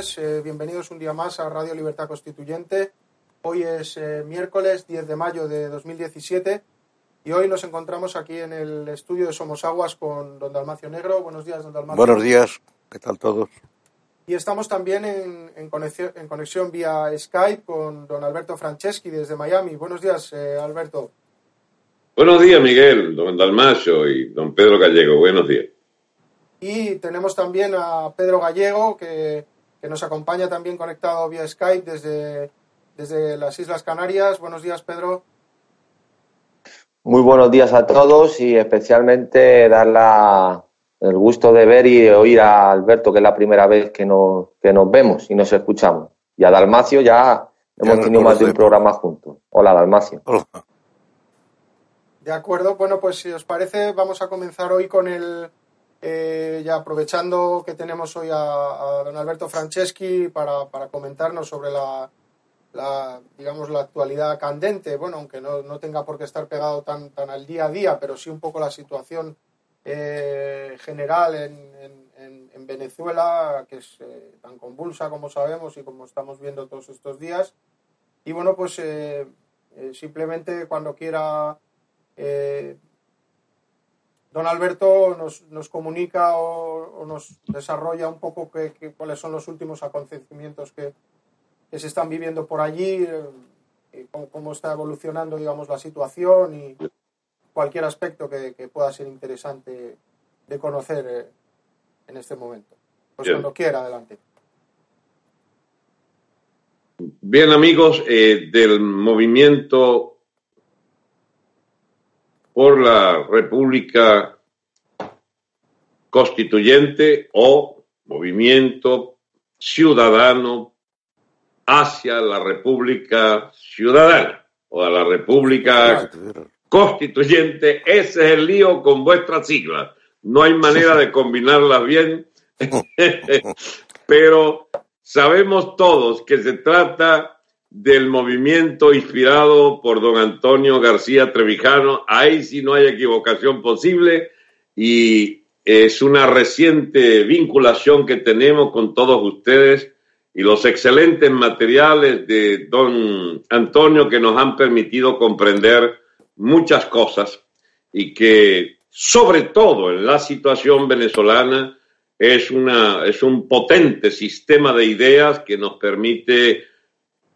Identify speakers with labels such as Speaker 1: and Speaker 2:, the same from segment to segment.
Speaker 1: Eh, bienvenidos un día más a Radio Libertad Constituyente. Hoy es eh, miércoles 10 de mayo de 2017 y hoy nos encontramos aquí en el estudio de Somos Aguas con don Dalmacio Negro. Buenos días, don Dalmacio.
Speaker 2: Buenos días, ¿qué tal todos?
Speaker 1: Y estamos también en, en conexión, en conexión vía Skype con don Alberto Franceschi desde Miami. Buenos días, eh, Alberto.
Speaker 3: Buenos días, Miguel, don Dalmacio y don Pedro Gallego. Buenos días.
Speaker 1: Y tenemos también a Pedro Gallego, que, que nos acompaña también conectado vía Skype desde, desde las Islas Canarias. Buenos días, Pedro.
Speaker 4: Muy buenos días a todos y especialmente dar la- el gusto de ver y oír a Alberto, que es la primera vez que nos, que nos vemos y nos escuchamos. Y a Dalmacio ya hemos tenido más de un programa juntos. Hola, Dalmacio.
Speaker 2: Hola.
Speaker 1: De acuerdo, bueno, pues si os parece, vamos a comenzar hoy con el. Eh, ya aprovechando que tenemos hoy a, a don Alberto Franceschi para, para comentarnos sobre la, la, digamos, la actualidad candente, bueno, aunque no, no tenga por qué estar pegado tan, tan al día a día, pero sí un poco la situación eh, general en, en- en- en Venezuela, que es eh, tan convulsa como sabemos y como estamos viendo todos estos días. Y bueno, pues eh, eh, simplemente cuando quiera eh, don Alberto nos, nos comunica o, o nos desarrolla un poco cuáles son los últimos acontecimientos que, que se están viviendo por allí, eh, y cómo, cómo está evolucionando digamos la situación y cualquier aspecto que, que pueda ser interesante de conocer eh, en este momento. Pues
Speaker 3: Bien.
Speaker 1: cuando quiera, adelante.
Speaker 3: Bien, amigos eh, del movimiento por la República Constituyente o movimiento ciudadano hacia la República Ciudadana o a la República Constituyente. Ese es el lío con vuestras siglas. No hay manera de combinarlas bien, pero sabemos todos que se trata del movimiento inspirado por don Antonio García Trevijano. Ahí sí no hay equivocación posible y es una reciente vinculación que tenemos con todos ustedes y los excelentes materiales de don Antonio que nos han permitido comprender muchas cosas y que sobre todo en la situación venezolana es, una, es un potente sistema de ideas que nos permite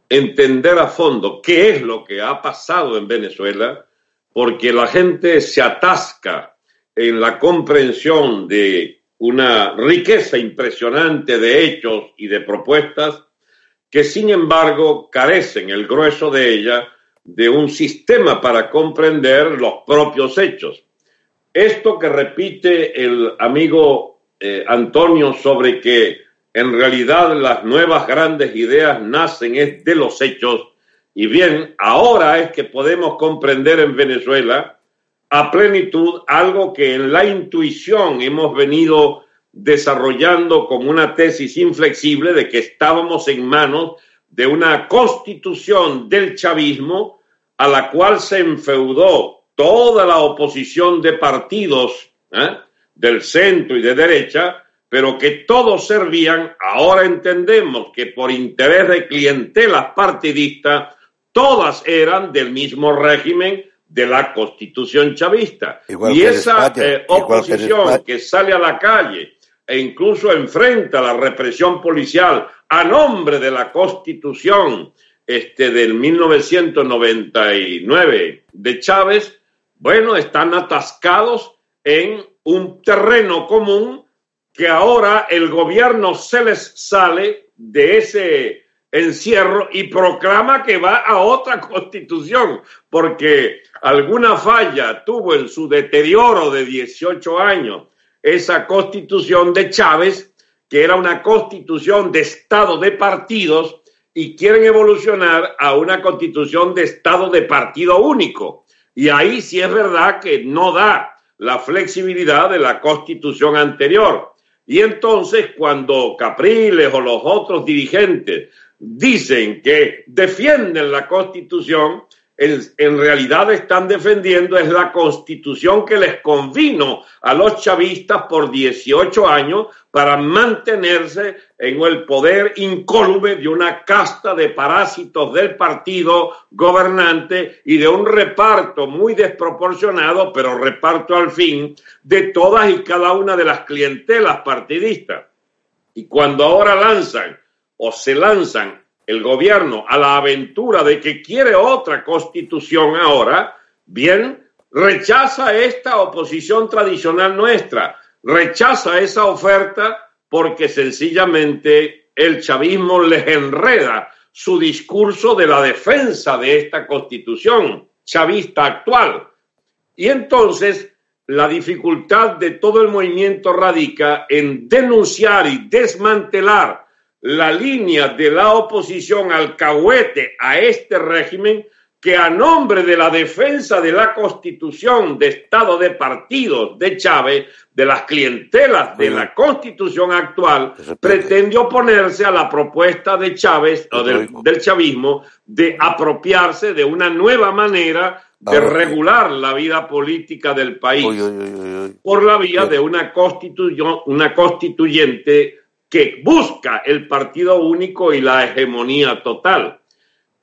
Speaker 3: entender a fondo qué es lo que ha pasado en Venezuela, porque la gente se atasca en la comprensión de una riqueza impresionante de hechos y de propuestas que sin embargo carecen el grueso de ella de un sistema para comprender los propios hechos. Esto que repite el amigo eh, Antonio sobre que en realidad las nuevas grandes ideas nacen de los hechos y bien, ahora es que podemos comprender en Venezuela a plenitud algo que en la intuición hemos venido desarrollando como una tesis inflexible de que estábamos en manos de una constitución del chavismo a la cual se enfeudó toda la oposición de partidos ¿eh? del centro y de derecha, pero que todos servían, ahora entendemos que por interés de clientelas partidistas, todas eran del mismo régimen de la constitución chavista.
Speaker 2: Igual
Speaker 3: y
Speaker 2: que
Speaker 3: esa
Speaker 2: España,
Speaker 3: eh,
Speaker 2: que
Speaker 3: oposición
Speaker 2: España.
Speaker 3: que sale a la calle e incluso enfrenta la represión policial a nombre de la Constitución este, del 1999 de Chávez, bueno, están atascados en un terreno común que ahora el gobierno se les sale de ese encierro y proclama que va a otra constitución, porque alguna falla tuvo en su deterioro de 18 años esa constitución de Chávez, que era una constitución de Estado de partidos, y quieren evolucionar a una constitución de Estado de partido único. Y ahí sí es verdad que no da la flexibilidad de la constitución anterior. Y entonces cuando Capriles o los otros dirigentes dicen que defienden la constitución, en, realidad están defendiendo es la constitución que les convino a los chavistas por 18 años para mantenerse en el poder incólume de una casta de parásitos del partido gobernante y de un reparto muy desproporcionado, pero reparto al fin, de todas y cada una de las clientelas partidistas. Y cuando ahora lanzan o se lanzan el gobierno a la aventura de que quiere otra constitución ahora, bien, rechaza esta oposición tradicional nuestra, rechaza esa oferta porque sencillamente el chavismo les enreda su discurso de la defensa de esta constitución chavista actual. Y entonces la dificultad de todo el movimiento radica en denunciar y desmantelar la línea de la oposición alcahuete a este régimen que a nombre de la defensa de la constitución de Estado de partidos de Chávez, de las clientelas de la constitución actual, pretende oponerse a la propuesta de Chávez o del, chavismo de apropiarse de una nueva manera de regular la vida política del país por la vía de una una constituyente que busca el partido único y la hegemonía total.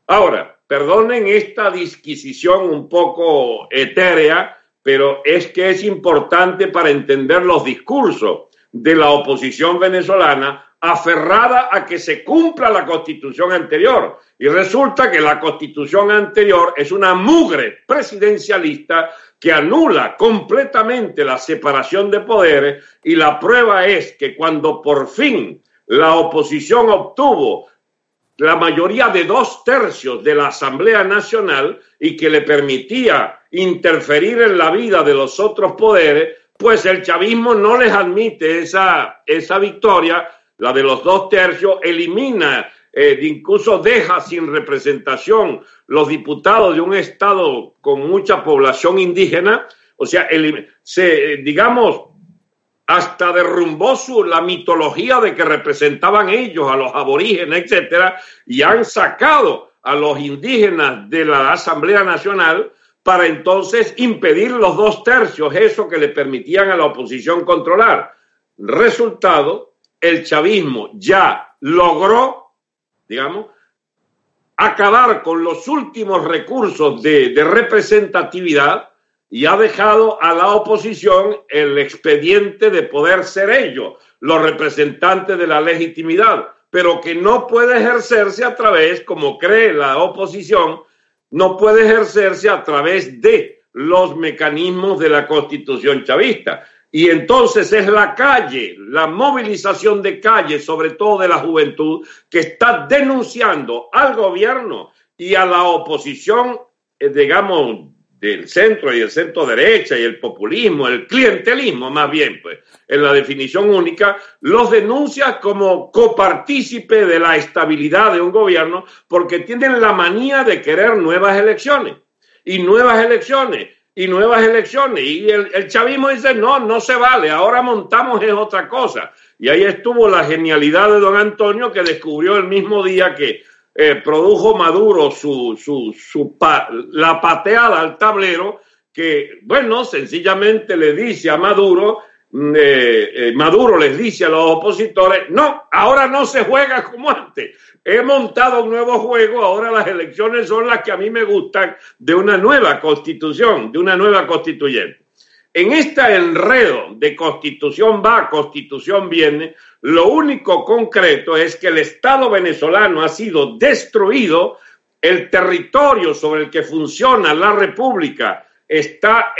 Speaker 3: Ahora, perdonen esta disquisición un poco etérea, pero es que es importante para entender los discursos de la oposición venezolana aferrada a que se cumpla la constitución anterior. Y resulta que la constitución anterior es una mugre presidencialista que anula completamente la separación de poderes y la prueba es que cuando por fin la oposición obtuvo la mayoría de dos tercios de la Asamblea Nacional y que le permitía interferir en la vida de los otros poderes, pues el chavismo no les admite esa, esa victoria la de los dos tercios, elimina, eh, incluso deja sin representación los diputados de un estado con mucha población indígena, o sea, se, digamos, hasta derrumbó su, la mitología de que representaban ellos a los aborígenes, etcétera, y han sacado a los indígenas de la Asamblea Nacional para entonces impedir los dos tercios, eso que le permitían a la oposición controlar. Resultado, el chavismo ya logró, digamos, acabar con los últimos recursos de, representatividad y ha dejado a la oposición el expediente de poder ser ellos los representantes de la legitimidad, pero que no puede ejercerse a través, como cree la oposición, no puede ejercerse a través de los mecanismos de la constitución chavista. Y entonces es la calle, la movilización de calle, sobre todo de la juventud, que está denunciando al gobierno y a la oposición, eh, digamos, del centro y el centro derecha y el populismo, el clientelismo más bien, pues, en la definición única, los denuncia como copartícipe de la estabilidad de un gobierno porque tienen la manía de querer nuevas elecciones. Y nuevas elecciones y nuevas elecciones. Y el, chavismo dice, no, no se vale, ahora montamos es otra cosa. Y ahí estuvo la genialidad de don Antonio que descubrió el mismo día que eh, produjo Maduro su, su, su la pateada al tablero, que, bueno, sencillamente le dice a Maduro, eh, eh, Maduro les dice a los opositores, no, ahora no se juega como antes, he montado un nuevo juego, ahora las elecciones son las que a mí me gustan de una nueva constitución, de una nueva constituyente. en este enredo de constitución va, constitución viene, lo único concreto es que el Estado venezolano ha sido destruido, el territorio sobre el que funciona la República está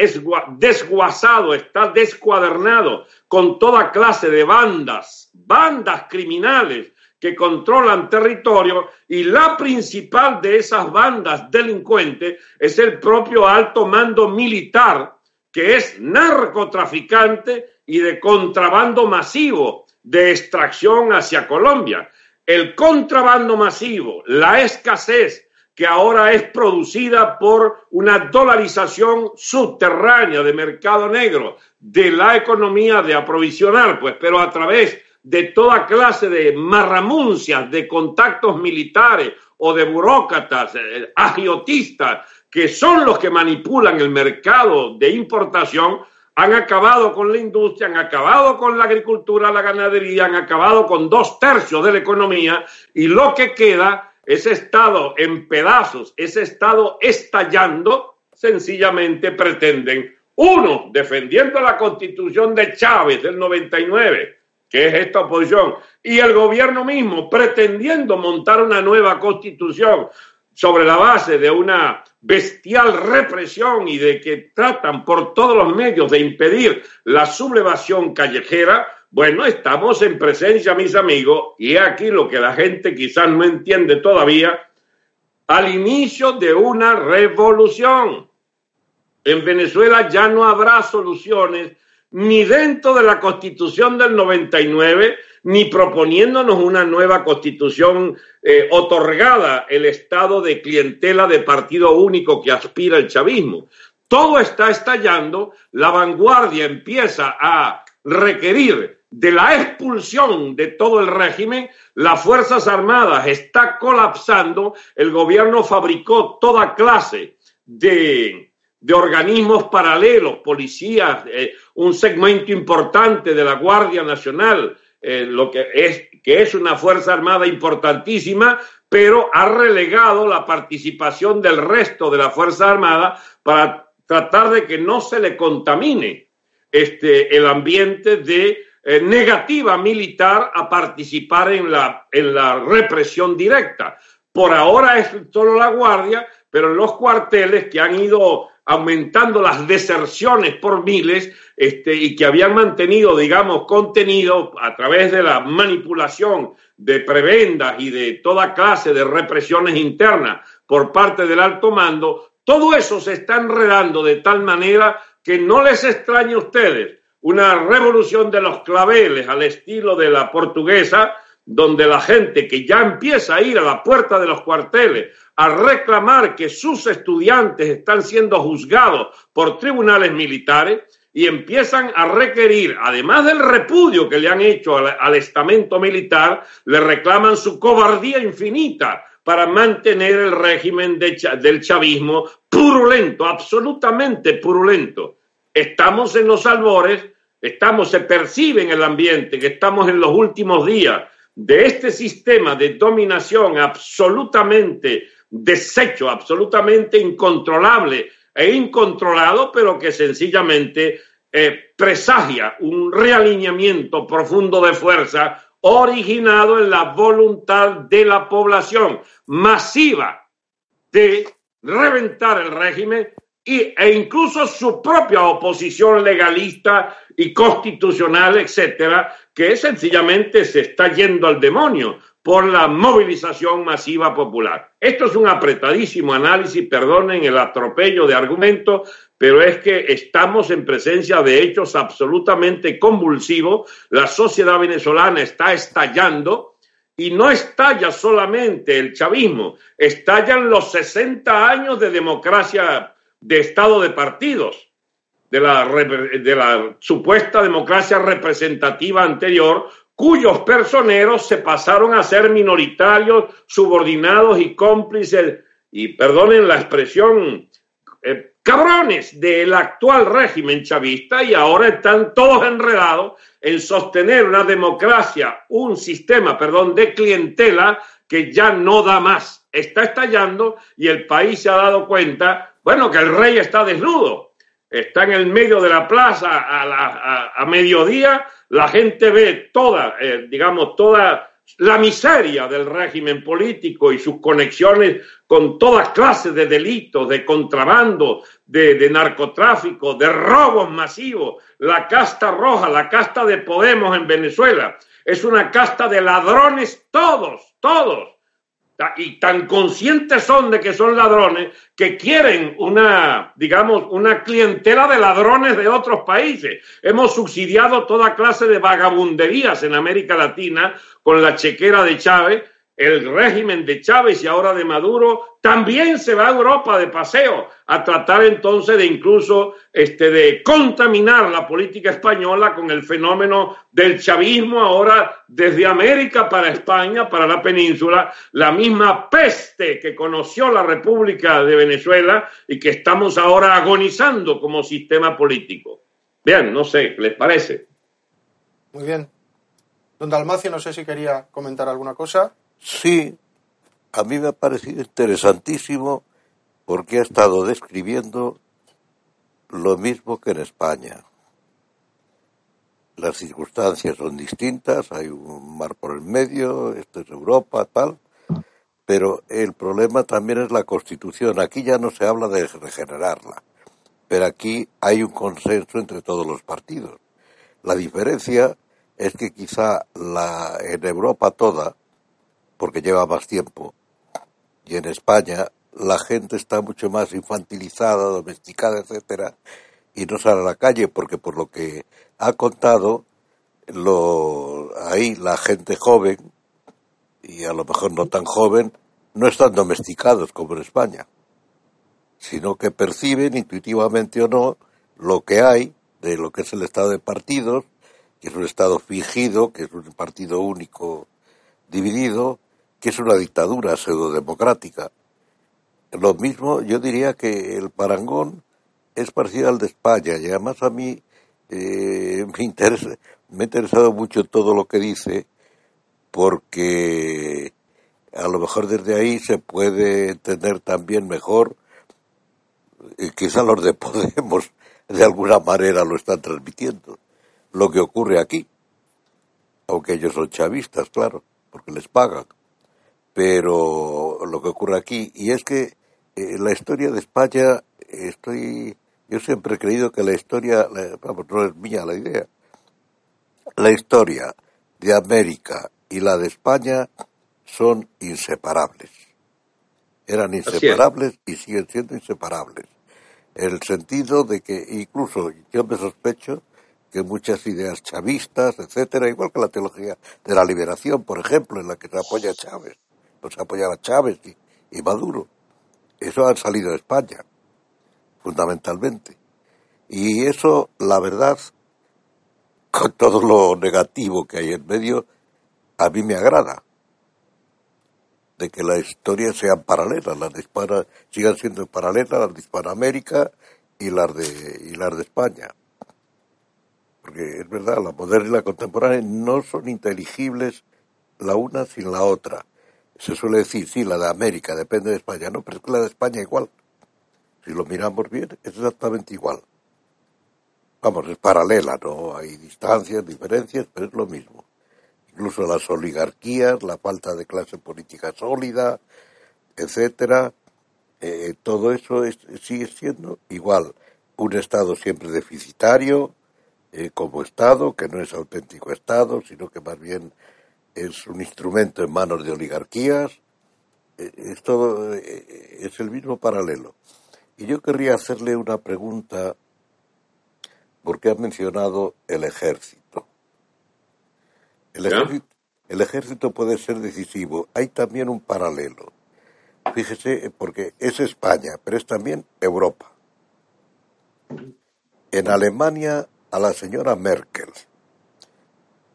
Speaker 3: desguazado, está descuadernado con toda clase de bandas, bandas criminales que controlan territorio y la principal de esas bandas delincuentes es el propio alto mando militar que es narcotraficante y de contrabando masivo de extracción hacia Colombia. El contrabando masivo, la escasez que ahora es producida por una dolarización subterránea de mercado negro, de la economía de aprovisionar, pues, pero a través de toda clase de marramuncias, de contactos militares o de burócratas, eh, agiotistas, que son los que manipulan el mercado de importación, han acabado con la industria, han acabado con la agricultura, la ganadería, han acabado con dos tercios de la economía y lo que queda, ese Estado en pedazos, ese Estado estallando, sencillamente pretenden, uno, defendiendo la constitución de Chávez del 99, que es esta oposición, y el gobierno mismo pretendiendo montar una nueva constitución sobre la base de una bestial represión y de que tratan por todos los medios de impedir la sublevación callejera, bueno, estamos en presencia, mis amigos, y aquí lo que la gente quizás no entiende todavía, al inicio de una revolución. En Venezuela ya no habrá soluciones ni dentro de la constitución del 99, ni proponiéndonos una nueva constitución eh, otorgada el estado de clientela de partido único que aspira el chavismo. Todo está estallando, la vanguardia empieza a requerir de la expulsión de todo el régimen, las Fuerzas Armadas está colapsando, el gobierno fabricó toda clase de, de organismos paralelos, policías, eh, un segmento importante de la Guardia Nacional, eh, lo que es, que es una Fuerza Armada importantísima, pero ha relegado la participación del resto de la Fuerza Armada para tratar de que no se le contamine este, el ambiente de eh, negativa militar a participar en la, en la represión directa. Por ahora es solo la Guardia, pero en los cuarteles que han ido aumentando las deserciones por miles este, y que habían mantenido, digamos, contenido a través de la manipulación de prebendas y de toda clase de represiones internas por parte del alto mando, todo eso se está enredando de tal manera que no les extrañe a ustedes una revolución de los claveles al estilo de la portuguesa, donde la gente que ya empieza a ir a la puerta de los cuarteles a reclamar que sus estudiantes están siendo juzgados por tribunales militares y empiezan a requerir, además del repudio que le han hecho al, estamento militar, le reclaman su cobardía infinita para mantener el régimen del chavismo purulento, absolutamente purulento. Estamos en los albores, estamos, se percibe en el ambiente que estamos en los últimos días de este sistema de dominación absolutamente deshecho, absolutamente incontrolable e incontrolado, pero que sencillamente eh, presagia un realineamiento profundo de fuerza originado en la voluntad de la población masiva de reventar el régimen y, e incluso su propia oposición legalista y constitucional, etcétera, que sencillamente se está yendo al demonio por la movilización masiva popular. Esto es un apretadísimo análisis, perdonen el atropello de argumentos, pero es que estamos en presencia de hechos absolutamente convulsivos. La sociedad venezolana está estallando y no estalla solamente el chavismo, estallan los 60 años de democracia de Estado de partidos, de la, supuesta democracia representativa anterior, cuyos personeros se pasaron a ser minoritarios, subordinados y cómplices, y perdonen la expresión, eh, cabrones del actual régimen chavista y ahora están todos enredados en sostener una democracia, un sistema, perdón, de clientela que ya no da más. Está estallando y el país se ha dado cuenta bueno, que el rey está desnudo. Está en el medio de la plaza a, mediodía, la gente ve toda, eh, digamos, toda la miseria del régimen político y sus conexiones con todas clases de delitos, de contrabando, de, narcotráfico, de robos masivos, la casta roja, la casta de Podemos en Venezuela. Es una casta de ladrones todos, todos y tan conscientes son de que son ladrones que quieren una, digamos, una clientela de ladrones de otros países. Hemos subsidiado toda clase de vagabunderías en América Latina con la chequera de Chávez el régimen de Chávez y ahora de Maduro también se va a Europa de paseo a tratar entonces de incluso este de contaminar la política española con el fenómeno del chavismo ahora desde América para España, para la península, la misma peste que conoció la República de Venezuela y que estamos ahora agonizando como sistema político. Bien, no sé, ¿les parece?
Speaker 1: Muy bien. Don Dalmacio, no sé si quería comentar alguna cosa.
Speaker 2: Sí, a mí me ha parecido interesantísimo porque ha estado describiendo lo mismo que en España. Las circunstancias son distintas, hay un mar por el medio, esto es Europa, tal, pero el problema también es la Constitución. Aquí ya no se habla de regenerarla, pero aquí hay un consenso entre todos los partidos. La diferencia es que quizá la, en Europa toda porque lleva más tiempo. Y en España la gente está mucho más infantilizada, domesticada, etcétera, y no sale a la calle porque por lo que ha contado lo ahí la gente joven y a lo mejor no tan joven no están domesticados como en España, sino que perciben intuitivamente o no lo que hay de lo que es el estado de partidos, que es un estado fingido, que es un partido único dividido, que es una dictadura pseudodemocrática. Lo mismo, yo diría que el parangón es parecido al de España y además a mí eh, me, interesa, me ha interesado mucho todo lo que dice porque a lo mejor desde ahí se puede entender también mejor, y quizá los de Podemos de alguna manera lo están transmitiendo, lo que ocurre aquí, aunque ellos son chavistas, claro, porque les pagan pero lo que ocurre aquí, y es que eh, la historia de España, estoy, yo siempre he creído que la historia, vamos, no es mía la idea, la historia de América y la de España son inseparables. Eran inseparables y siguen siendo inseparables. En el sentido de que incluso yo me sospecho que muchas ideas chavistas, etcétera, igual que la teología de la liberación, por ejemplo, en la que se apoya Chávez, pues apoyar a Chávez y, Maduro. Eso ha salido de España, fundamentalmente. Y eso, la verdad, con todo lo negativo que hay en medio, a mí me agrada. De que las historias sean paralelas, las de sigan siendo paralelas, las de Hispanoamérica y las de, y las de España. Porque es verdad, la moderna y la contemporánea no son inteligibles la una sin la otra se suele decir, sí, la de América depende de España, no, pero es que la de España igual. Si lo miramos bien, es exactamente igual. Vamos, es paralela, ¿no? Hay distancias, diferencias, pero es lo mismo. Incluso las oligarquías, la falta de clase política sólida, etcétera, eh, todo eso sigue siendo igual. Un Estado siempre deficitario, eh, como Estado, que no es auténtico Estado, sino que más bien es un instrumento en manos de oligarquías, eh, es todo, eh, es el mismo paralelo. Y yo querría hacerle una pregunta porque ha mencionado el ejército. El ejército, el ejército puede ser decisivo. Hay también un paralelo. Fíjese, porque es España, pero es también Europa. En Alemania, a la señora Merkel,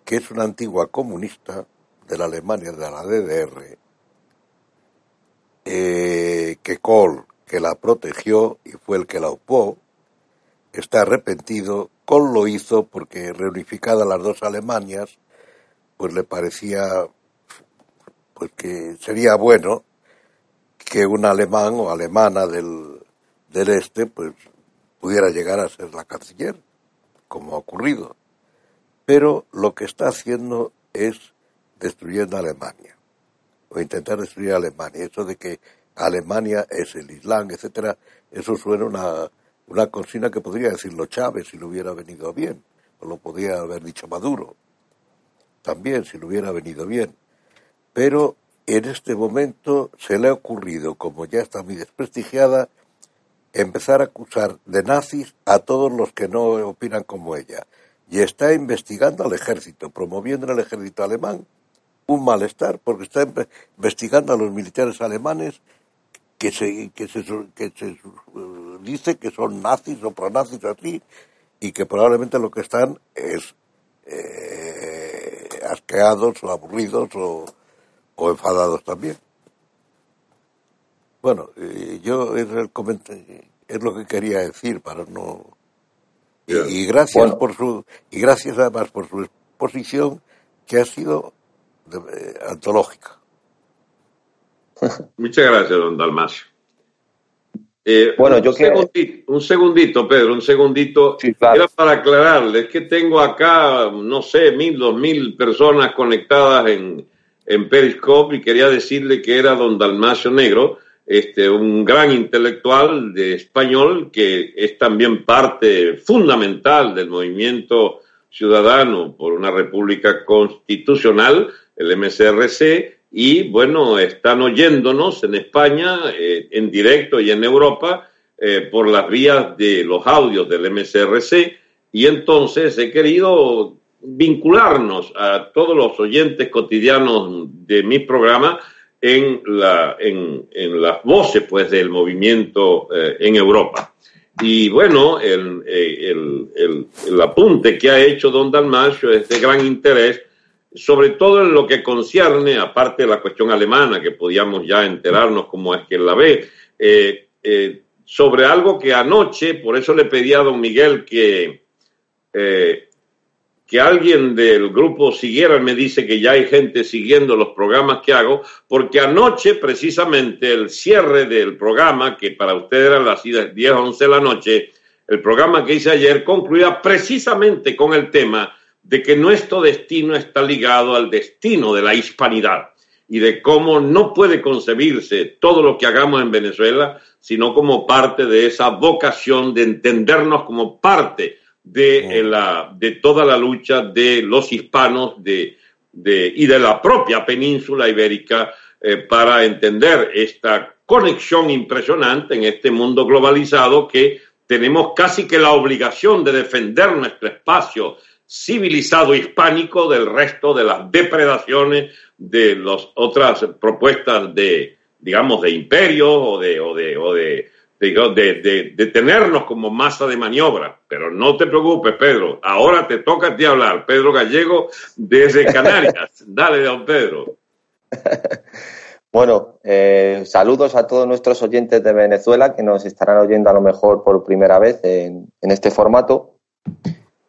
Speaker 2: que es una antigua comunista de la Alemania de la DDR, eh, que Kohl, que la protegió y fue el que la opó, está arrepentido. Kohl lo hizo porque reunificadas las dos Alemanias, pues le parecía pues que sería bueno que un alemán o alemana del, del este pues pudiera llegar a ser la canciller, como ha ocurrido. Pero lo que está haciendo es destruyendo a Alemania, o intentar destruir a Alemania. Eso de que Alemania es el Islam, etcétera, eso suena una, una consigna que podría decirlo Chávez si le hubiera venido bien, o lo podría haber dicho Maduro también si le hubiera venido bien. Pero en este momento se le ha ocurrido, como ya está muy desprestigiada, empezar a acusar de nazis a todos los que no opinan como ella. Y está investigando al ejército, promoviendo en el ejército alemán un malestar, porque está investigando a los militares alemanes que se, que se, que se dice que son nazis o pronazis así, y que probablemente lo que están es eh, asqueados o aburridos o, o enfadados también. Bueno, eh, yo es, el es lo que quería decir para no y, gracias por su y gracias además por su exposición que ha sido eh, antológica.
Speaker 3: Muchas gracias, don Dalmacio.
Speaker 4: Eh, bueno, yo un,
Speaker 3: segundito, un segundito, Pedro, un segundito. Era para aclararles que tengo acá, no sé, mil, dos mil personas conectadas en, en Periscope y quería decirle que era don Dalmacio Negro, este, un gran intelectual de español que es también parte fundamental del movimiento ciudadano por una república constitucional, el MCRC, y bueno, están oyéndonos en España, eh, en directo y en Europa, eh, por las vías de los audios del MCRC, y entonces he querido vincularnos a todos los oyentes cotidianos de mi programa en, la, en, en las voces pues, del movimiento eh, en Europa. Y bueno, el, el, el, el, apunte que ha hecho don Dalmacio es de gran interés sobre todo en lo que concierne, aparte de la cuestión alemana, que podíamos ya enterarnos cómo es que la ve, eh, eh, sobre algo que anoche, por eso le pedí a don Miguel que, eh, que alguien del grupo siguiera, me dice que ya hay gente siguiendo los programas que hago, porque anoche precisamente el cierre del programa, que para ustedes eran las 10 o 11 de la noche, el programa que hice ayer concluía precisamente con el tema de que nuestro destino está ligado al destino de la hispanidad y de cómo no puede concebirse todo lo que hagamos en Venezuela, sino como parte de esa vocación de entendernos como parte de, la, de toda la lucha de los hispanos de, de, y de la propia península ibérica eh, para entender esta conexión impresionante en este mundo globalizado que tenemos casi que la obligación de defender nuestro espacio civilizado hispánico del resto de las depredaciones de las otras propuestas de, digamos, de imperio o de, o de, o de, de, de, tenernos como masa de maniobra. Pero no te preocupes, Pedro. Ahora te toca a ti hablar. Pedro Gallego desde Canarias. Dale, don Pedro.
Speaker 4: Bueno, eh, saludos a todos nuestros oyentes de Venezuela que nos estarán oyendo a lo mejor por primera vez en, en este formato.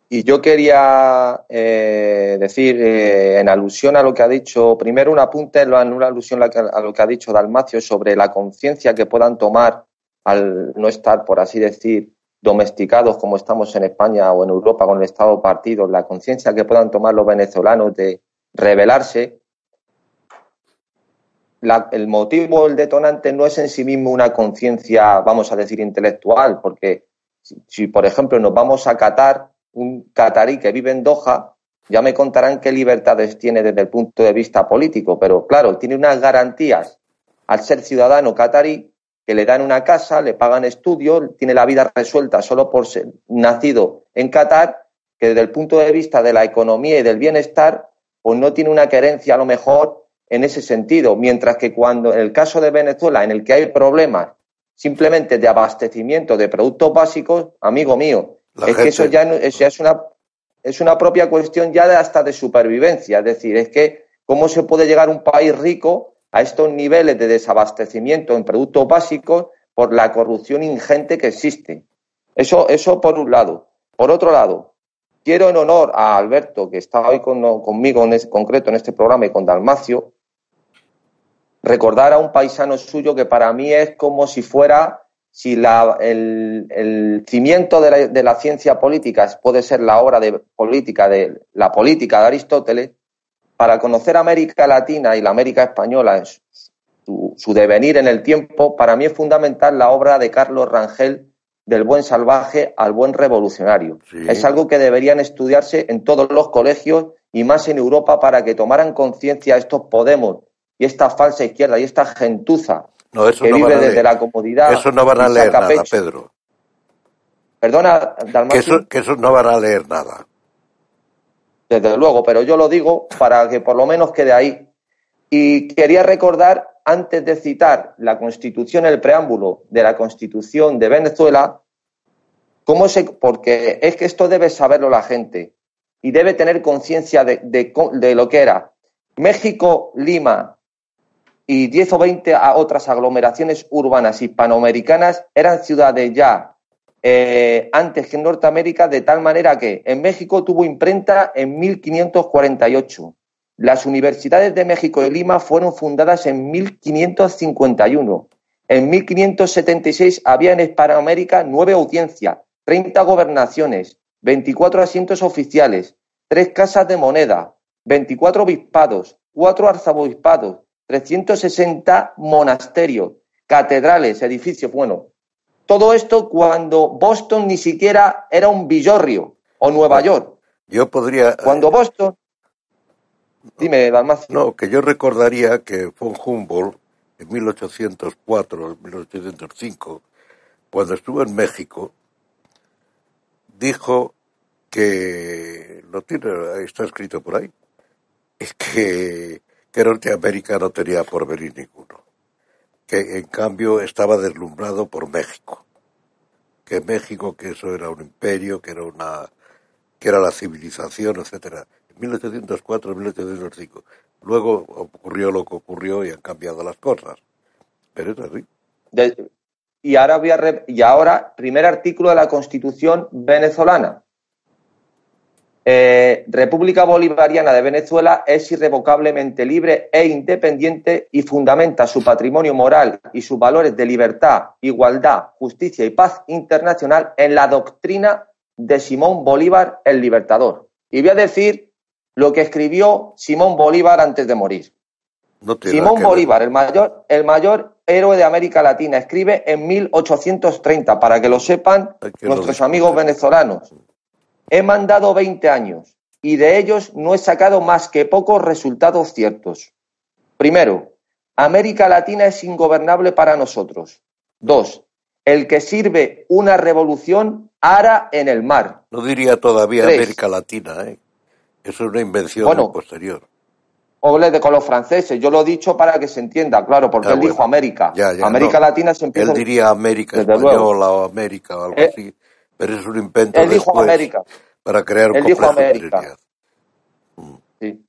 Speaker 4: Y yo quería eh, decir, eh, en alusión a lo que ha dicho, primero un apunte en una alusión a lo que ha dicho Dalmacio sobre la conciencia que puedan tomar al no estar, por así decir, domesticados como estamos en España o en Europa con el Estado partido, la conciencia que puedan tomar los venezolanos de rebelarse. el motivo, el detonante no es en sí mismo una conciencia, vamos a decir, intelectual, porque si, si, por ejemplo, nos vamos a Qatar, un catarí que vive en Doha, ya me contarán qué libertades tiene desde el punto de vista político, pero claro, tiene unas garantías al ser ciudadano catarí que le dan una casa, le pagan estudios, tiene la vida resuelta solo por ser nacido en Qatar, que desde el punto de vista de la economía y del bienestar, pues no tiene una querencia a lo mejor en ese sentido, mientras que cuando en el caso de Venezuela, en el que hay problemas simplemente de abastecimiento de productos básicos, amigo mío, es que eso ya, es una, es una propia cuestión ya de hasta de supervivencia. Es decir, es que cómo se puede llegar un país rico a estos niveles de desabastecimiento en productos básicos por la corrupción ingente que existe. Eso, eso por un lado. Por otro lado, quiero en honor a Alberto, que está hoy conmigo en concreto en este programa y con Dalmacio, recordar a un paisano suyo que para mí es como si fuera si la, el, cimiento de la, de la, ciencia política puede ser la obra de política de la política de Aristóteles, para conocer América Latina y la América española, su, su devenir en el tiempo, para mí es fundamental la obra de Carlos Rangel del buen salvaje al buen revolucionario. Es algo que deberían estudiarse en todos los colegios y más en Europa para que tomaran conciencia estos Podemos y esta falsa izquierda y esta gentuza que vive desde la comodidad.
Speaker 2: Eso no van a leer nada, Pedro.
Speaker 4: Perdona,
Speaker 2: que eso, que eso no van a leer nada.
Speaker 4: Desde luego, pero yo lo digo para que por lo menos quede ahí. Y quería recordar antes de citar la Constitución, el preámbulo de la Constitución de Venezuela, cómo se, porque es que esto debe saberlo la gente y debe tener conciencia de, de, lo que era. México, Lima y 10 o 20 a otras aglomeraciones urbanas hispanoamericanas eran ciudades ya eh, antes que en Norteamérica, de tal manera que en México tuvo imprenta en 1548 las universidades de México y Lima fueron fundadas en 1551. En 1576 había en Hispanoamérica nueve audiencias, 30 gobernaciones, 24 asientos oficiales, tres casas de moneda, 24 obispados, cuatro arzobispados, 360 monasterios, catedrales, edificios, bueno. Todo esto cuando Boston ni siquiera era un villorrio o Nueva York.
Speaker 2: Yo podría.
Speaker 4: Cuando Boston Dime, Dalmacio.
Speaker 2: No, que yo recordaría que von Humboldt en 1804, 1805, cuando estuvo en México, dijo que, lo tiene, está escrito por ahí, es que, que Norteamérica no tenía porvenir ninguno, que en cambio estaba deslumbrado por México, que México, que eso era un imperio, que era una, que era la civilización, etcétera. 1804, 1805. Luego ocurrió lo que ocurrió y han cambiado las cosas. Pero es así.
Speaker 4: y, ahora voy a y ahora, primer artículo de la Constitución venezolana. Eh, República Bolivariana de Venezuela es irrevocablemente libre e independiente y fundamenta su patrimonio moral y sus valores de libertad, igualdad, justicia y paz internacional en la doctrina de Simón Bolívar el Libertador. Y voy a decir lo que escribió Simón Bolívar antes de morir. Simón Bolívar, el mayor, el mayor héroe de América Latina, escribe en 1830, para que lo sepan nuestros amigos venezolanos. He mandado 20 años y de ellos no he sacado más que pocos resultados ciertos. Primero, América Latina es ingobernable para nosotros. Dos, el que sirve una revolución ara en el mar.
Speaker 2: No diría todavía América Latina, ¿eh? Eso es una invención posterior.
Speaker 4: O de con los franceses, yo lo he dicho para que se entienda, claro, porque él dijo América. América Latina se empieza...
Speaker 2: Él diría América española o América o algo eh, así, pero es un invento
Speaker 4: Él dijo América.
Speaker 2: Para crear un
Speaker 4: él dijo América. Mm. Sí.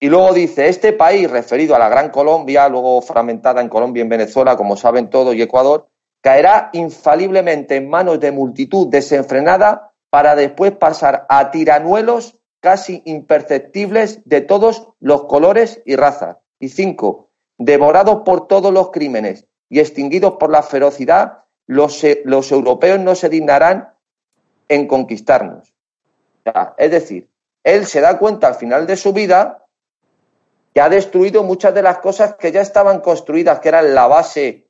Speaker 4: Y luego dice, este país, referido a la Gran Colombia, luego fragmentada en Colombia y en Venezuela, como saben todos, y Ecuador, caerá infaliblemente en manos de multitud desenfrenada para después pasar a tiranuelos casi imperceptibles de todos los colores y razas. Y cinco, devorados por todos los crímenes y extinguidos por la ferocidad, los, los europeos no se dignarán en conquistarnos. es decir, él se da cuenta al final de su vida que ha destruido muchas de las cosas que ya estaban construidas, que eran la base,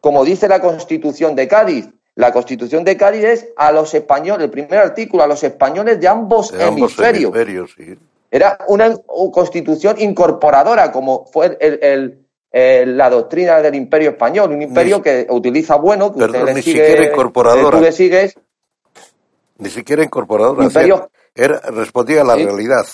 Speaker 4: como dice la Constitución de Cádiz, la Constitución de Cádiz es a los españoles, el primer artículo, a los españoles de ambos, hemisferios. Era una constitución incorporadora, como fue la doctrina del imperio español, un imperio que utiliza bueno, que
Speaker 2: usted ni siquiera incorporadora.
Speaker 4: Tú le sigues.
Speaker 2: Ni siquiera incorporadora. respondía a la realidad.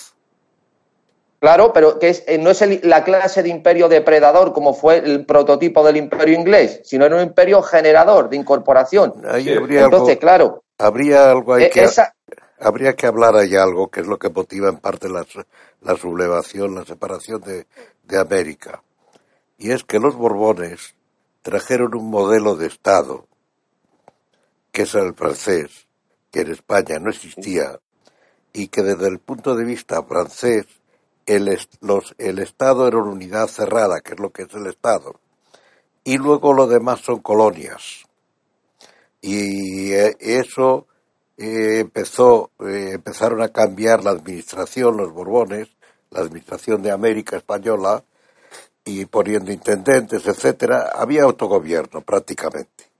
Speaker 4: Claro, pero que es, eh, no es la clase de imperio depredador como fue el prototipo del imperio inglés, sino era un imperio generador de incorporación. Entonces, claro.
Speaker 2: Habría algo ahí e que. Habría que hablar ahí algo que es lo que motiva en parte la, la sublevación, la separación de, de América. Y es que los Borbones trajeron un modelo de Estado, que es el francés, que en España no existía, y que desde el punto de vista francés el, los, el Estado era una unidad cerrada, que es lo que es el Estado, y luego lo demás son colonias. Y eh, eso eh, empezó, eh, empezaron a cambiar la administración, los Borbones, la administración de América Española, y poniendo intendentes, etcétera, había autogobierno prácticamente,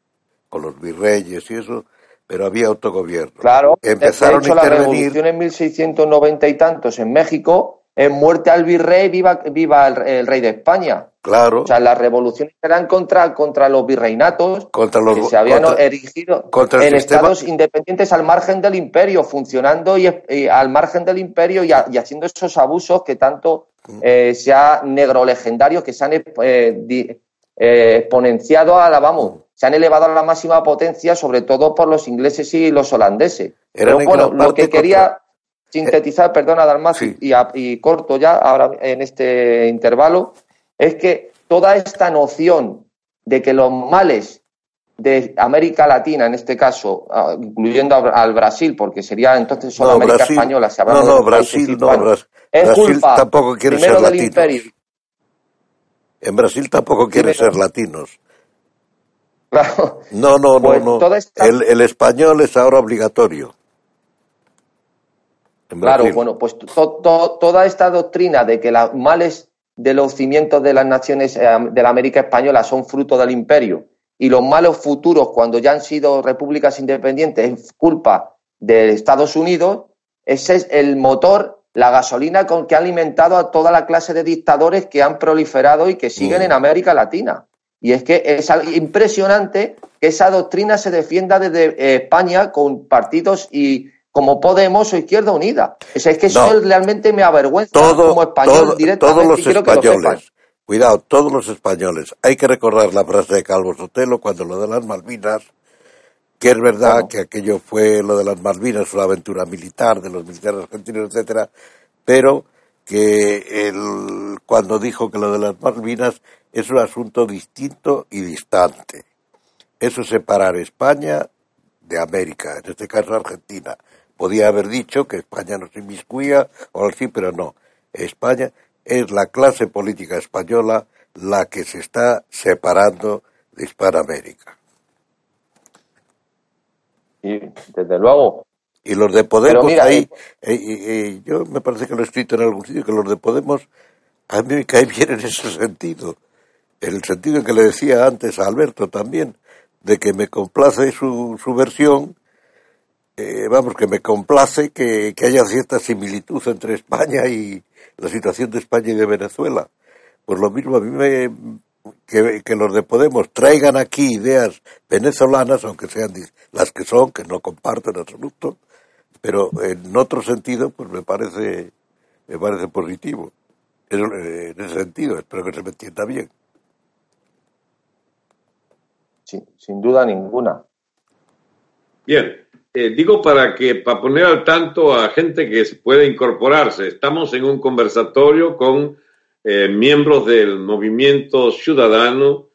Speaker 2: con los virreyes y eso, pero había autogobierno.
Speaker 4: Claro, empezaron de hecho, a intervenir... la revolución en 1690 y tantos en México, en muerte al virrey, viva, viva el, rey de España.
Speaker 2: Claro.
Speaker 4: O sea, las revoluciones eran contra, contra los virreinatos
Speaker 2: contra los,
Speaker 4: que se habían erigido en estados independientes al margen del imperio, funcionando y, al margen del imperio y, haciendo esos abusos que tanto mm. eh, se ha negro legendario, que se han eh, eh, exponenciado a la, vamos, se han elevado a la máxima potencia, sobre todo por los ingleses y los holandeses. Pero bueno, lo que quería sintetizar, perdona Dalmas, y, corto ya ahora en este intervalo, es que toda esta noción de que los males de América Latina, en este caso, ah, incluyendo al Brasil, porque sería entonces solo América Española,
Speaker 2: se no, no, Brasil, no, Brasil, es culpa, tampoco quiere ser latino. En Brasil tampoco quiere ser latinos. No, no, no, pues no. el, español es ahora obligatorio.
Speaker 4: Claro, bueno, pues toda esta doctrina de que los males de los cimientos de las naciones eh, de la América Española son fruto del imperio y los malos futuros cuando ya han sido repúblicas independientes es culpa de Estados Unidos, ese es el motor, la gasolina con que ha alimentado a toda la clase de dictadores que han proliferado y que siguen mm. en América Latina. Y es que es impresionante que esa doctrina se defienda desde eh, España con partidos y como Podemos o Izquierda Unida. O sea, es que eso realmente me avergüenza como español directamente.
Speaker 2: Todos los españoles, cuidado, todos los españoles. Hay que recordar la frase de Calvo Sotelo cuando lo de las Malvinas, que es verdad que aquello fue lo de las Malvinas, una aventura militar de los militares argentinos, etcétera, pero que él, cuando dijo que lo de las Malvinas es un asunto distinto y distante. Eso es separar España de América, en este caso Argentina. Podía haber dicho que España no se inmiscuía o así, pero no. España es la clase política española la que se está separando de Hispanoamérica.
Speaker 4: Y desde luego.
Speaker 2: Y los de Podemos ahí, eh, eh, yo me parece que lo he escrito en algún sitio, que los de Podemos a mí me cae bien en ese sentido. En el sentido en que le decía antes a Alberto también, de que me complace su, su versión eh, vamos, que me complace que, haya cierta similitud entre España y la situación de España y de Venezuela. Pues lo mismo a mí me, que, que, los de Podemos traigan aquí ideas venezolanas, aunque sean las que son, que no comparto en absoluto, pero en otro sentido, pues me parece, me parece positivo. En, en ese sentido, espero que se me entienda bien.
Speaker 4: Sí, sin duda ninguna.
Speaker 3: Bien, eh, digo para que para poner al tanto a gente que puede incorporarse. Estamos en un conversatorio con eh, miembros del movimiento ciudadano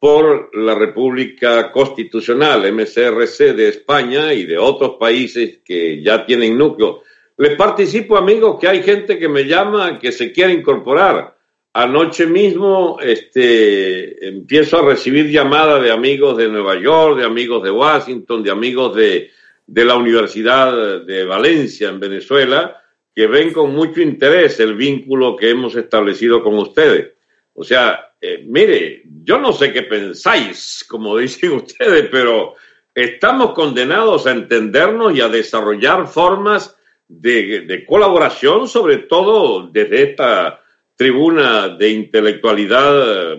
Speaker 3: por la República Constitucional, MCRC de España y de otros países que ya tienen núcleo. Les participo, amigos, que hay gente que me llama que se quiere incorporar. Anoche mismo este, empiezo a recibir llamadas de amigos de Nueva York, de amigos de Washington, de amigos de, de la Universidad de Valencia en Venezuela, que ven con mucho interés el vínculo que hemos establecido con ustedes. O sea, eh, mire, yo no sé qué pensáis, como dicen ustedes, pero estamos condenados a entendernos y a desarrollar formas de, de colaboración, sobre todo desde esta tribuna de intelectualidad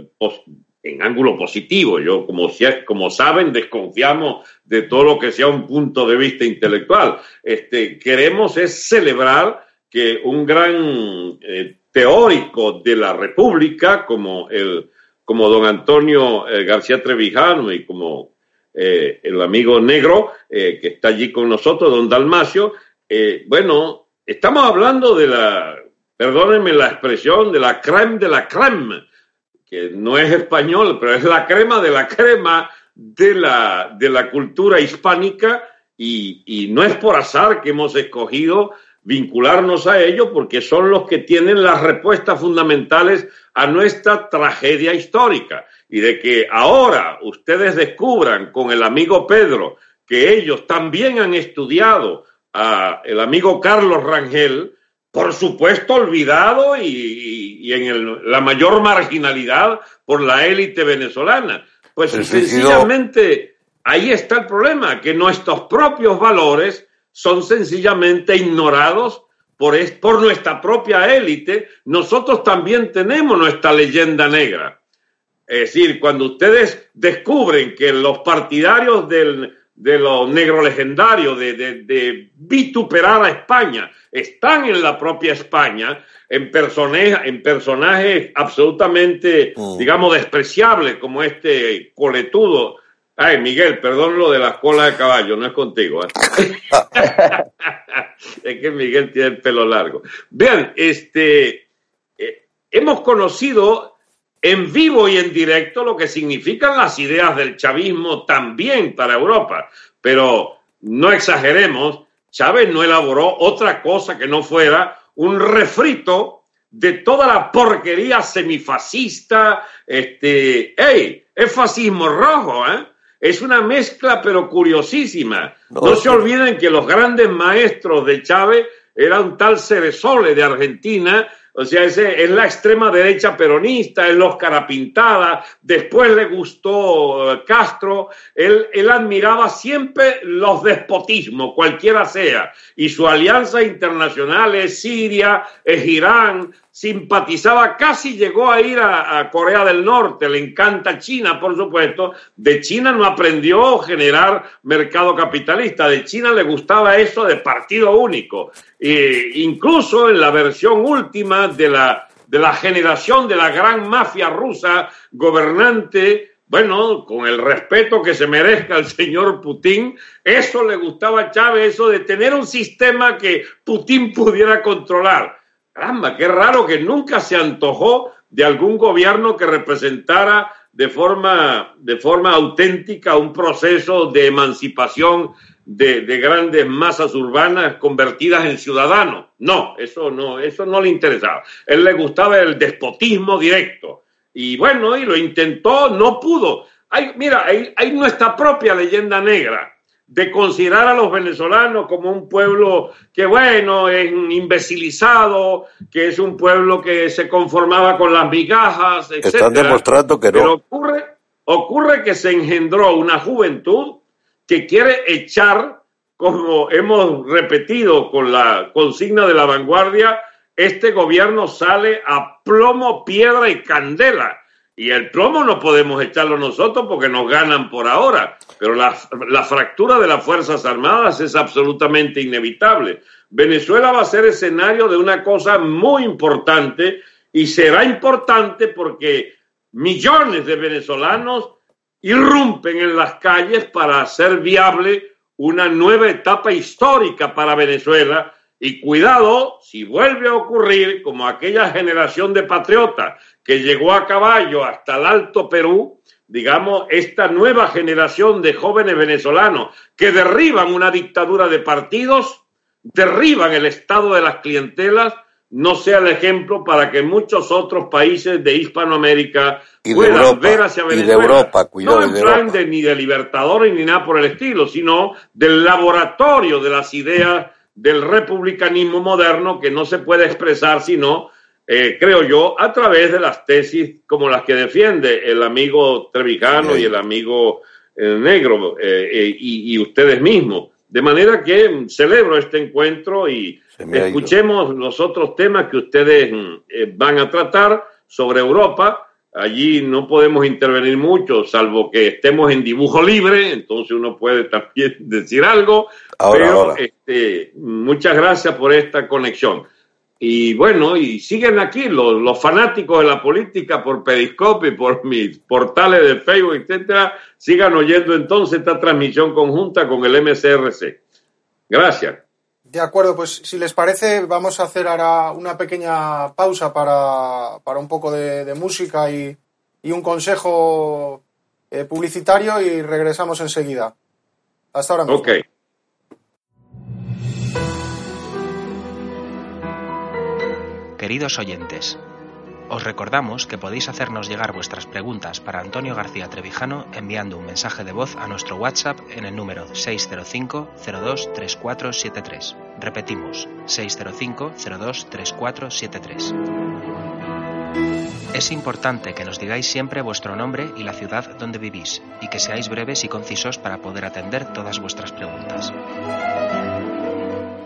Speaker 3: en ángulo positivo. Yo, como, como saben, desconfiamos de todo lo que sea un punto de vista intelectual. Este, queremos es celebrar que un gran eh, teórico de la República, como, el, como don Antonio eh, García Trevijano y como el amigo negro que está allí con nosotros, don Dalmacio, bueno, estamos hablando de la perdónenme la expresión, de la creme de la creme, que no es español, pero es la crema de la crema de la, de la cultura hispánica y, no es por azar que hemos escogido vincularnos a ellos porque son los que tienen las respuestas fundamentales a nuestra tragedia histórica. Y de que ahora ustedes descubran con el amigo Pedro que ellos también han estudiado a el amigo Carlos Rangel, por supuesto olvidado y, en la mayor marginalidad por la élite venezolana. Pues sencillamente ahí está el problema, que nuestros propios valores son sencillamente ignorados por, por nuestra propia élite. Nosotros también tenemos nuestra leyenda negra. Es decir, cuando ustedes descubren que los partidarios del, de los negros legendarios, de, de, vituperar a España, están en la propia España, en, personajes, en personajes absolutamente, mm. digamos, despreciables, como este coletudo. Ay, Miguel, perdón lo de las colas de caballo, no es contigo. ¿eh? es que Miguel tiene el pelo largo. Vean, este, eh, hemos conocido en vivo y en directo lo que significan las ideas del chavismo también para Europa. Pero no exageremos, Chávez no elaboró otra cosa que no fuera un refrito de toda la porquería semifascista. Este, ¡Ey! Es fascismo rojo, ¿eh? Es una mezcla, pero curiosísima. No, no se olviden que los grandes maestros de Chávez eran un tal Ceresole de Argentina o sea, ese es la extrema derecha peronista, es los carapintada, después le gustó Castro, él, admiraba siempre los despotismos, cualquiera sea, y su alianza internacional es Siria, es Irán, simpatizaba, casi llegó a ir a, Corea del Norte, le encanta China, por supuesto. De China no aprendió a generar mercado capitalista, de China le gustaba eso de partido único. Incluso en la versión última de la, de la generación de la gran mafia rusa gobernante, bueno, con el respeto que se merezca el señor Putin, eso le gustaba a Chávez, eso de tener un sistema que Putin pudiera controlar. Caramba, qué raro que nunca se antojó de algún gobierno que representara de forma, de forma auténtica un proceso de emancipación de, de, grandes masas urbanas convertidas en ciudadanos. No, eso no, eso no le interesaba. él le gustaba el despotismo directo. Y bueno, y lo intentó, no pudo. Hay, mira, hay, hay nuestra propia leyenda negra de considerar a los venezolanos como un pueblo que, bueno, es imbecilizado, que es un pueblo que se conformaba con las migajas, etc.
Speaker 2: Están demostrando que no.
Speaker 3: Pero ocurre, ocurre que se engendró una juventud que quiere echar, como hemos repetido con la consigna de la vanguardia, este gobierno sale a plomo, piedra y candela y el plomo no podemos echarlo nosotros porque nos ganan por ahora, pero la, fractura de las Fuerzas Armadas es absolutamente inevitable. Venezuela va a ser escenario de una cosa muy importante y será importante porque millones de venezolanos irrumpen en las calles para hacer viable una nueva etapa histórica para Venezuela. Y cuidado si vuelve a ocurrir como aquella generación de patriotas que llegó a caballo hasta el Alto Perú, digamos, esta nueva generación de jóvenes venezolanos que derriban una dictadura de partidos, derriban el estado de las clientelas, no sea el ejemplo para que muchos otros países de Hispanoamérica puedan ver hacia Venezuela.
Speaker 2: Y de Europa,
Speaker 3: no en plan de, ni de libertadores ni nada por el estilo, sino del laboratorio de las ideas del republicanismo moderno que no se puede expresar sino, eh, creo yo, a través de las tesis como las que defiende el amigo Trevijano y el amigo eh, Negro eh, y, ustedes mismos. De manera que celebro este encuentro y escuchemos los otros temas que ustedes van a tratar sobre Europa. Allí no podemos intervenir mucho, salvo que estemos en dibujo libre, entonces uno puede también decir algo pero Este, muchas gracias por esta conexión. Y bueno, y siguen aquí los, los fanáticos de la política por Periscope, por mis portales de Facebook, etcétera, sigan oyendo entonces esta transmisión conjunta con el MCRC. Gracias.
Speaker 1: De acuerdo, pues si les parece, vamos a hacer ahora una pequeña pausa para, para un poco de, música y, y, un consejo eh, publicitario y regresamos enseguida. Hasta ahora mismo.
Speaker 3: Okay.
Speaker 5: Queridos oyentes, os recordamos que podéis hacernos llegar vuestras preguntas para Antonio García Trevijano enviando un mensaje de voz a nuestro WhatsApp en el número 605-023473. Repetimos, 605-023473. Es importante que nos digáis siempre vuestro nombre y la ciudad donde vivís y que seáis breves y concisos para poder atender todas vuestras preguntas.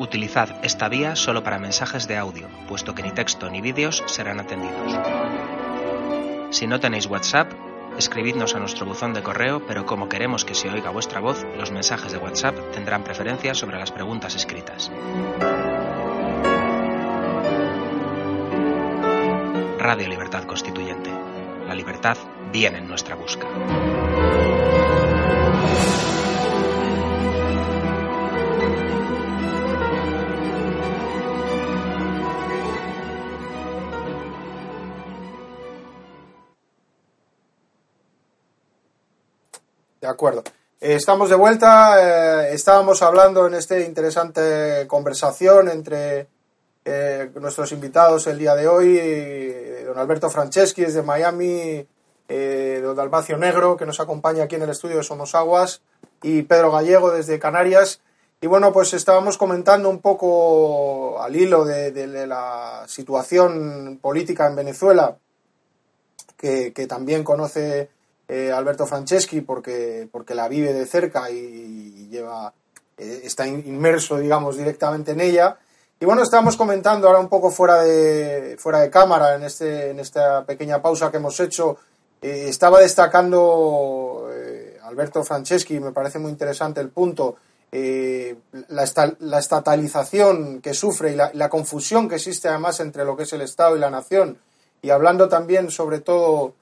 Speaker 5: Utilizad esta vía solo para mensajes de audio, puesto que ni texto ni vídeos serán atendidos. Si no tenéis WhatsApp, escribidnos a nuestro buzón de correo, pero como queremos que se oiga vuestra voz, los mensajes de WhatsApp tendrán preferencia sobre las preguntas escritas. Radio Libertad Constituyente. La libertad viene en nuestra busca.
Speaker 1: Eh, estamos de vuelta. Eh, estábamos hablando en esta interesante conversación entre eh, nuestros invitados el día de hoy, don Alberto Franceschi desde Miami, don Dalmacio Negro, que nos acompaña aquí en el estudio de Somos Aguas, y Pedro Gallego desde Canarias. Y bueno, pues estábamos comentando un poco al hilo de, la situación política en Venezuela, que también conoce eh, Alberto Franceschi porque, porque la vive de cerca y, lleva, eh, está inmerso, digamos, directamente en ella. Y bueno, estamos comentando ahora un poco fuera de, fuera de cámara, en, este, en esta pequeña pausa que hemos hecho. Eh, estaba destacando Alberto Franceschi, me parece muy interesante el punto, la, la, estatalización que sufre y la, la, confusión que existe además entre lo que es el Estado y la nación. Y hablando también sobre todo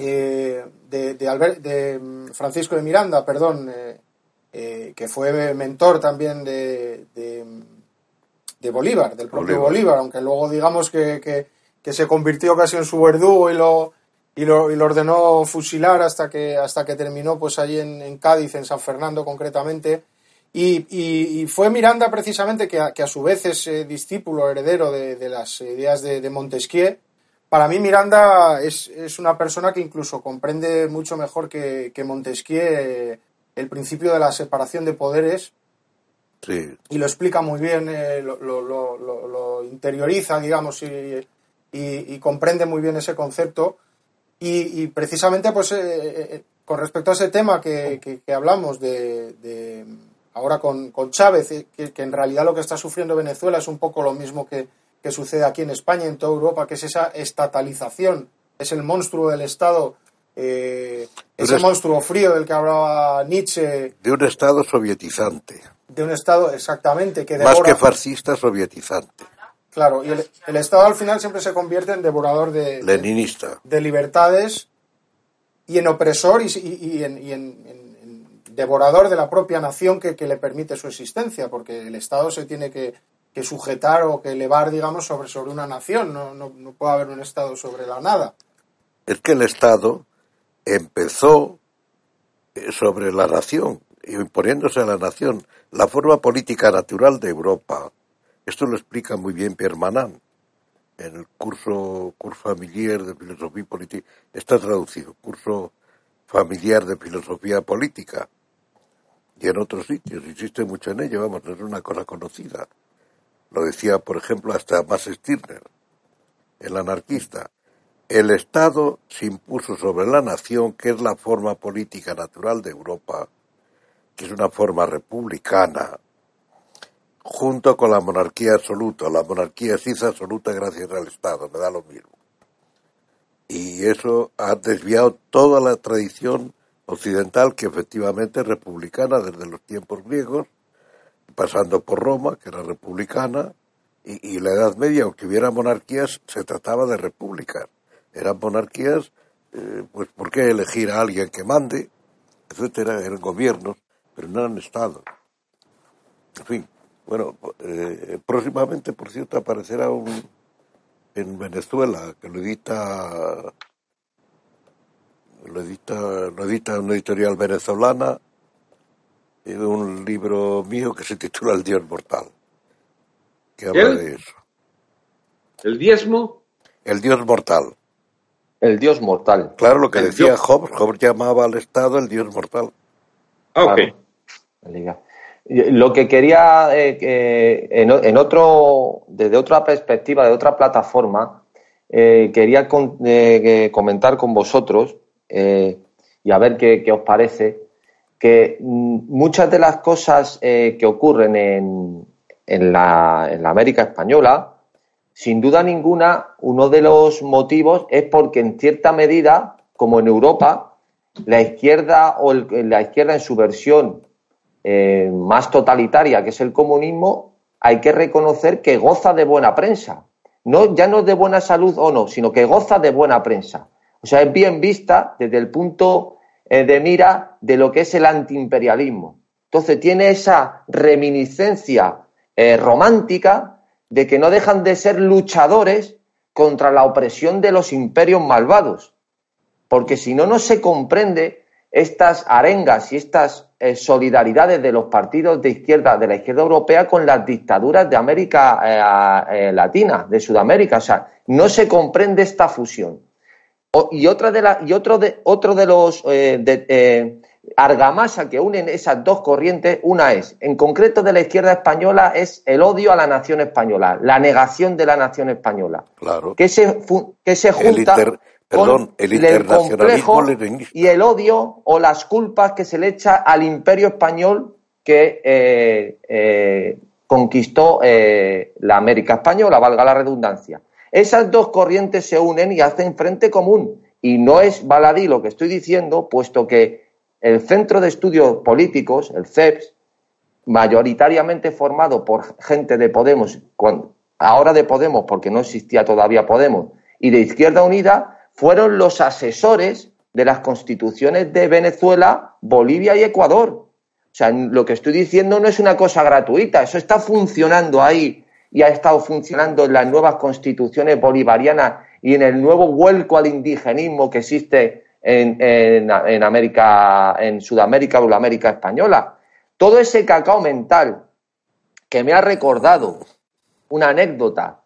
Speaker 1: eh, de, de, mm, Francisco de Miranda, perdón, eh, eh, que fue mentor también de, de, Bolívar, del propio Bolívar. aunque luego digamos que, que, se convirtió casi en su verdugo y lo, y lo, y lo, ordenó fusilar hasta que, hasta que terminó pues allí en, Cádiz, en San Fernando concretamente. Y, y, fue Miranda precisamente que a, que a su vez es discípulo heredero de, las ideas de, Montesquieu para mí Miranda es, una persona que incluso comprende mucho mejor que, Montesquieu eh, el principio de la separación de poderes y lo explica muy bien, eh, lo, interioriza, digamos, y, comprende muy bien ese concepto. Y, precisamente, pues, eh, con respecto a ese tema que, hablamos de, ahora con, con Chávez, que, en realidad lo que está sufriendo Venezuela es un poco lo mismo que, que sucede aquí en España, en toda Europa, que es esa estatalización, es el monstruo del Estado, eh, ese monstruo frío del que hablaba Nietzsche.
Speaker 2: De un Estado sovietizante.
Speaker 1: De un Estado, exactamente, que
Speaker 2: Más que fascista, sovietizante.
Speaker 1: Claro, y el, Estado al final siempre se convierte en devorador de...
Speaker 2: Leninista.
Speaker 1: De, libertades y en opresor y, en, devorador de la propia nación que, que le permite su existencia, porque el Estado se tiene que que sujetar o que elevar, digamos, sobre, sobre una nación. No, no, no puede haber un Estado sobre la nada.
Speaker 2: Es que el Estado empezó eh, sobre la nación, imponiéndose a la nación, la forma política natural de Europa. Esto lo explica muy bien Pierre Manan en el curso, curso familiar de filosofía política. Está traducido, curso familiar de filosofía política. Y en otros sitios, insiste mucho en ello, vamos, es una cosa conocida. Lo decía, por ejemplo, hasta Max Stirner, el anarquista. El Estado se impuso sobre la nación, que es la forma política natural de Europa, que es una forma republicana, junto con la monarquía absoluta. La monarquía sí es absoluta gracias al Estado, me da lo mismo. Y eso ha desviado toda la tradición occidental, que efectivamente es republicana desde los tiempos griegos, pasando por Roma, que era republicana, y, la Edad Media, aunque hubiera monarquías, se trataba de repúblicas. Eran monarquías, eh, pues ¿por qué elegir a alguien que mande? Etcétera, eran gobiernos, pero no eran estados. En fin, bueno, eh, próximamente, por cierto, aparecerá un en Venezuela, que lo edita lo edita, lo edita una editorial venezolana un libro mío que se titula El Dios Mortal, que habla de eso.
Speaker 3: ¿El diezmo?
Speaker 2: El dios mortal.
Speaker 4: El dios mortal.
Speaker 2: Claro, lo que
Speaker 3: El
Speaker 2: decía
Speaker 3: dios-
Speaker 2: Hobbes, Hobbes llamaba al Estado el dios mortal.
Speaker 3: Ah, ok.
Speaker 4: Claro. Liga. Lo que quería, eh, que en, otro, desde otra perspectiva, de otra plataforma, eh, quería con- eh, comentar con vosotros eh, y a ver qué, qué os parece, que mm, muchas de las cosas eh, que ocurren en, en la, América española, sin duda ninguna, uno de los motivos es porque en cierta medida, como en Europa, la izquierda o la izquierda en su versión eh, más totalitaria, que es el comunismo, hay que reconocer que goza de buena prensa. No, ya no de buena salud o no, sino que goza de buena prensa. O sea, es bien vista desde el punto de mira de lo que es el antiimperialismo. Entonces tiene esa reminiscencia eh, romántica de que no dejan de ser luchadores contra la opresión de los imperios malvados porque si no, no se comprende estas arengas y estas eh, solidaridades de los partidos de izquierda, de la izquierda europea, con las dictaduras de América eh, eh, Latina, de Sudamérica. O sea, no se comprende esta fusión. O- y otra de la, y otro de otro de los eh, de, eh, argamasa que unen esas dos corrientes, una es, en concreto de la izquierda española, es el odio a la nación española, la negación de la nación española
Speaker 2: Claro.
Speaker 4: que se, que se
Speaker 2: El
Speaker 4: junta
Speaker 2: inter- perdón,
Speaker 4: con
Speaker 2: el internacionalismo
Speaker 4: complejo y el odio o las culpas que se le echa al imperio español que eh, eh, conquistó la América española, valga la redundancia. Esas dos corrientes se unen y hacen frente común. Y no es baladí lo que estoy diciendo, puesto que el Centro de Estudios Políticos, el CEPS, mayoritariamente formado por gente de Podemos, ahora de Podemos porque no existía todavía Podemos, y de Izquierda Unida, fueron los asesores de las constituciones de Venezuela, Bolivia y Ecuador. O sea, lo que estoy diciendo no es una cosa gratuita, eso está funcionando ahí y ha estado funcionando en las nuevas constituciones bolivarianas y en el nuevo vuelco al indigenismo que existe en, en- en América, en Sudamérica o la América española. Todo ese cacao mental que me ha recordado una anécdota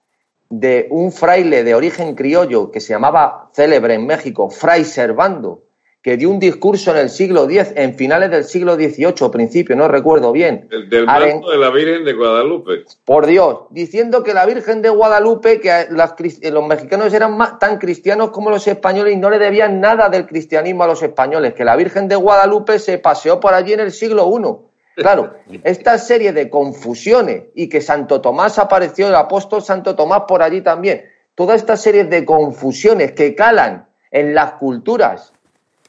Speaker 4: de un fraile de origen criollo que se llamaba célebre en México, Fray Servando, que dio un discurso en el siglo X, en finales del siglo XVIII, principio, no recuerdo bien.
Speaker 3: El del manto de la Virgen de Guadalupe.
Speaker 4: por Dios, diciendo que la Virgen de Guadalupe, que las eh, los mexicanos eran ma- tan cristianos como los españoles y no le debían nada del cristianismo a los españoles, que la Virgen de Guadalupe se paseó por allí en el siglo I. Claro, esta serie de confusiones y que Santo Tomás apareció, el apóstol Santo Tomás por allí también, toda esta serie de confusiones que calan en las culturas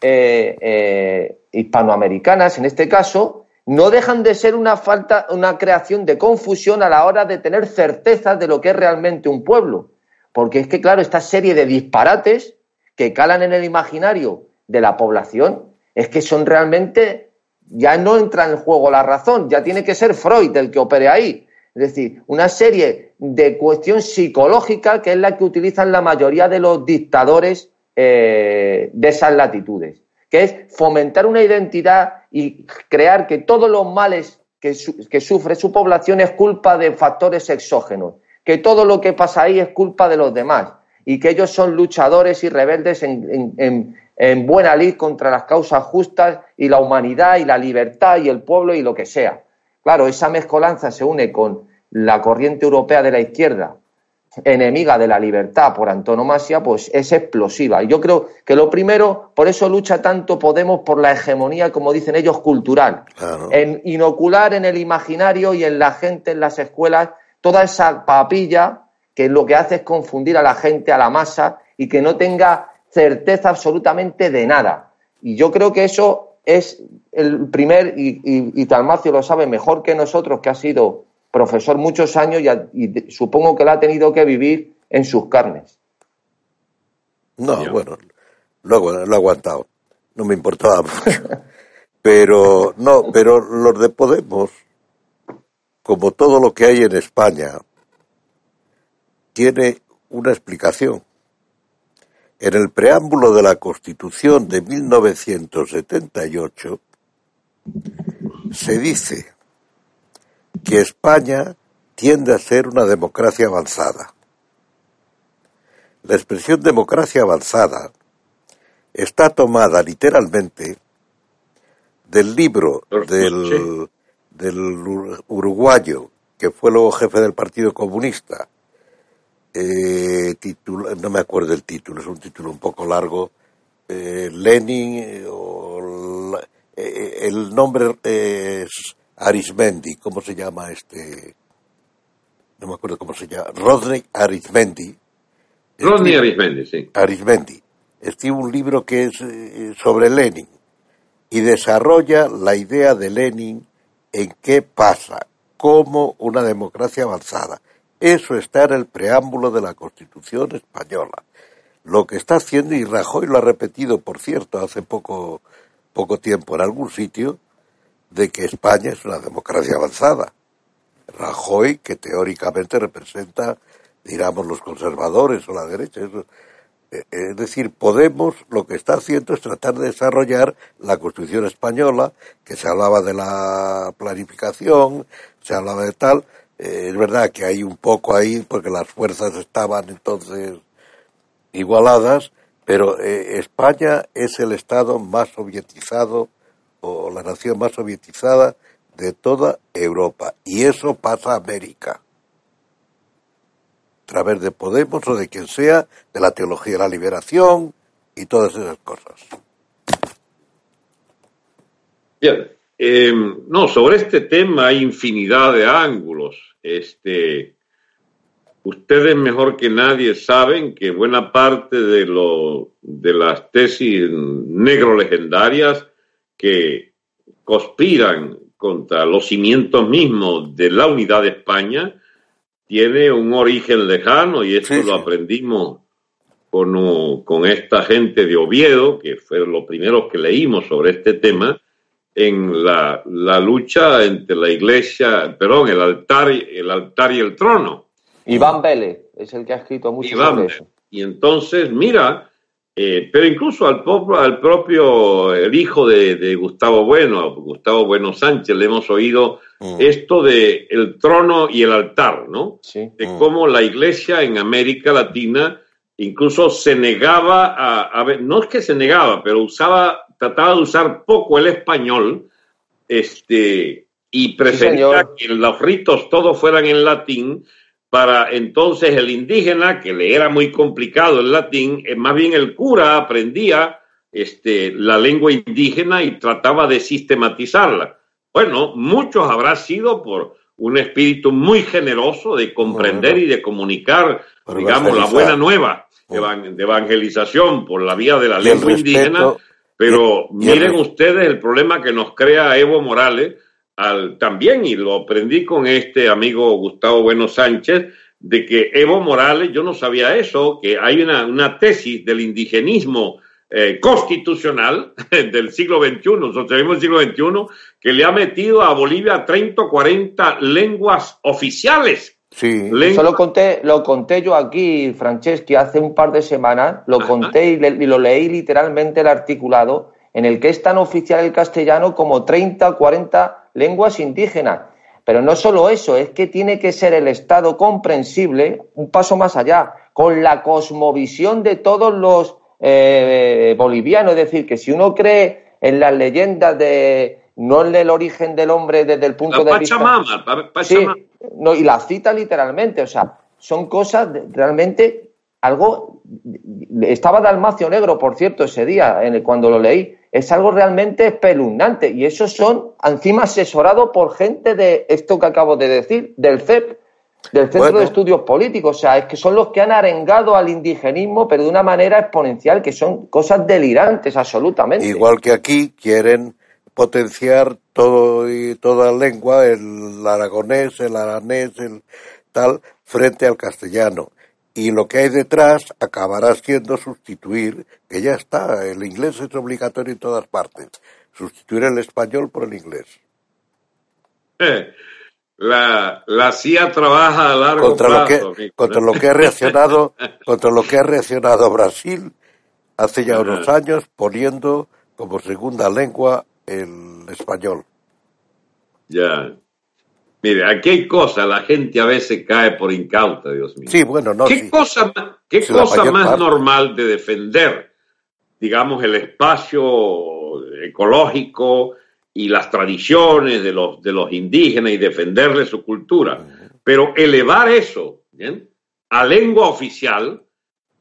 Speaker 4: eh, eh, hispanoamericanas, en este caso, no dejan de ser una falta, una creación de confusión a la hora de tener certezas de lo que es realmente un pueblo. Porque es que, claro, esta serie de disparates que calan en el imaginario de la población es que son realmente, ya no entra en juego la razón, ya tiene que ser Freud el que opere ahí. Es decir, una serie de cuestión psicológica que es la que utilizan la mayoría de los dictadores eh, de esas latitudes, que es fomentar una identidad y crear que todos los males que, que sufre su población es culpa de factores exógenos, que todo lo que pasa ahí es culpa de los demás y que ellos son luchadores y rebeldes en, en- en- en buena lid contra las causas justas y la humanidad y la libertad y el pueblo y lo que sea. Claro, esa mezcolanza se une con la corriente europea de la izquierda, enemiga de la libertad por antonomasia, pues es explosiva. Y yo creo que lo primero, por eso lucha tanto Podemos por la hegemonía, como dicen ellos, cultural.
Speaker 2: Claro.
Speaker 4: En inocular en el imaginario y en la gente, en las escuelas, toda esa papilla que lo que hace es confundir a la gente, a la masa, y que no tenga certeza absolutamente de nada. Y yo creo que eso es el primer, y, y, y Talmacio lo sabe mejor que nosotros, que ha sido profesor muchos años y, a- y de- supongo que lo ha tenido que vivir en sus carnes.
Speaker 2: No, bueno, lo, lo he aguantado. No me importaba mucho. Pero, no, pero los de Podemos, como todo lo que hay en España, tiene una explicación. En el preámbulo de la Constitución de 1978 se dice que España tiende a ser una democracia avanzada. La expresión democracia avanzada está tomada literalmente del libro del, del uruguayo que fue luego jefe del Partido Comunista. Eh, no me acuerdo el título, es un título un poco largo. Eh, Lenin, eh, o eh, el nombre es Arismendi, ¿cómo se llama este? No me acuerdo cómo se llama. Rodney Arismendi.
Speaker 3: Rodney Arismendi, sí.
Speaker 2: Arismendi. Escribe un libro que es sobre Lenin y desarrolla la idea de Lenin en qué pasa como una democracia avanzada. Eso está en el preámbulo de la Constitución española. Lo que está haciendo, y Rajoy lo ha repetido, por cierto, hace poco, poco tiempo en algún sitio, de que España es una democracia avanzada. Rajoy, que teóricamente representa, digamos, los conservadores o la derecha. Eh, es decir, Podemos lo que está haciendo es tratar de desarrollar la Constitución española, que se hablaba de la planificación, se hablaba de tal. Eh, es verdad que hay un poco ahí, porque las fuerzas estaban entonces igualadas, pero eh, España es el Estado más sovietizado la nación más sovietizada de toda Europa. Y eso pasa a América. A través de Podemos o de quien sea, de la teología de la liberación y todas esas cosas.
Speaker 3: Bien. Eh, no, sobre este tema hay infinidad de ángulos. Este, ustedes mejor que nadie saben que buena parte de, lo, de las tesis negro legendarias que conspiran contra los cimientos mismos de la unidad de España tiene un origen lejano y esto lo aprendimos con, con esta gente de Oviedo, que fue lo primero que leímos sobre este tema, en la, la, lucha entre la iglesia, perdón, el altar, el altar y el trono.
Speaker 4: Iván Vélez es el que ha escrito mucho sobre eso.
Speaker 3: Y entonces, mira, eh, pero incluso al, al propio, el hijo de, Gustavo Bueno, Gustavo Bueno Sánchez, le hemos oído mm. esto de el trono y el altar, ¿no?
Speaker 4: Sí.
Speaker 3: De mm. cómo la iglesia en América Latina incluso se negaba a, a ver, no es que se negaba, pero usaba trataba de usar poco el español este, y prefería que los ritos todos fueran en latín para entonces el indígena, que le era muy complicado el latín, eh, más bien el cura aprendía este, la lengua indígena y trataba de sistematizarla. Bueno, muchos habrá sido por un espíritu muy generoso de comprender y de comunicar, digamos, la buena nueva de evangelización por la vía de la lengua indígena. pero miren ustedes el problema que nos crea Evo Morales al, también, y lo aprendí con este amigo Gustavo Bueno Sánchez, de que Evo Morales, yo no sabía eso, que hay una, una tesis del indigenismo eh, constitucional del siglo XXI, socialismo del siglo XXI, que le ha metido a Bolivia 30 o 40 lenguas oficiales.
Speaker 4: Sí. Eso lo conté, lo conté yo aquí, Franceschi, hace un par de semanas, lo conté y, lo leí literalmente el articulado, en el que es tan oficial el castellano como 30 o 40 lenguas indígenas. Pero no solo eso, es que tiene que ser el Estado comprensible, un paso más allá, con la cosmovisión de todos los eh, bolivianos. Es decir, que si uno cree en las leyendas de, no en el origen del hombre desde el punto de vista. Pachamama. No, y la cita literalmente, o sea, son cosas realmente algo. Estaba Dalmacio Negro, por cierto, ese día, en el, cuando lo leí. Es algo realmente espeluznante. Y esos son, encima, asesorados por gente de esto que acabo de decir, del CEP, del Centro de Estudios Políticos. O sea, es que son los que han arengado al indigenismo, pero de una manera exponencial, que son cosas delirantes, absolutamente.
Speaker 2: Igual que aquí quieren potenciar todo y toda lengua, el aragonés, el aranés, el tal, frente al castellano. Y lo que hay detrás acabará siendo sustituir, que ya está, el inglés es obligatorio en todas partes, sustituir el español por el inglés.
Speaker 3: Eh, la, la CIA trabaja a largo
Speaker 2: contra
Speaker 3: plazo.
Speaker 2: Lo que, contra lo que ha reaccionado, contra lo que ha reaccionado Brasil hace ya unos años, poniendo como segunda lengua el español.
Speaker 3: Ya. Mire, aquí hay cosas, la gente a veces cae por incauta, Dios mío.
Speaker 2: Sí, bueno, no.
Speaker 3: ¿Qué
Speaker 2: sí.
Speaker 3: cosa, qué
Speaker 2: Sí,
Speaker 3: cosa más
Speaker 2: parte.
Speaker 3: normal de defender, digamos, el espacio ecológico y las tradiciones de los, de los indígenas y defenderle su cultura? Pero elevar eso ¿bien? a lengua oficial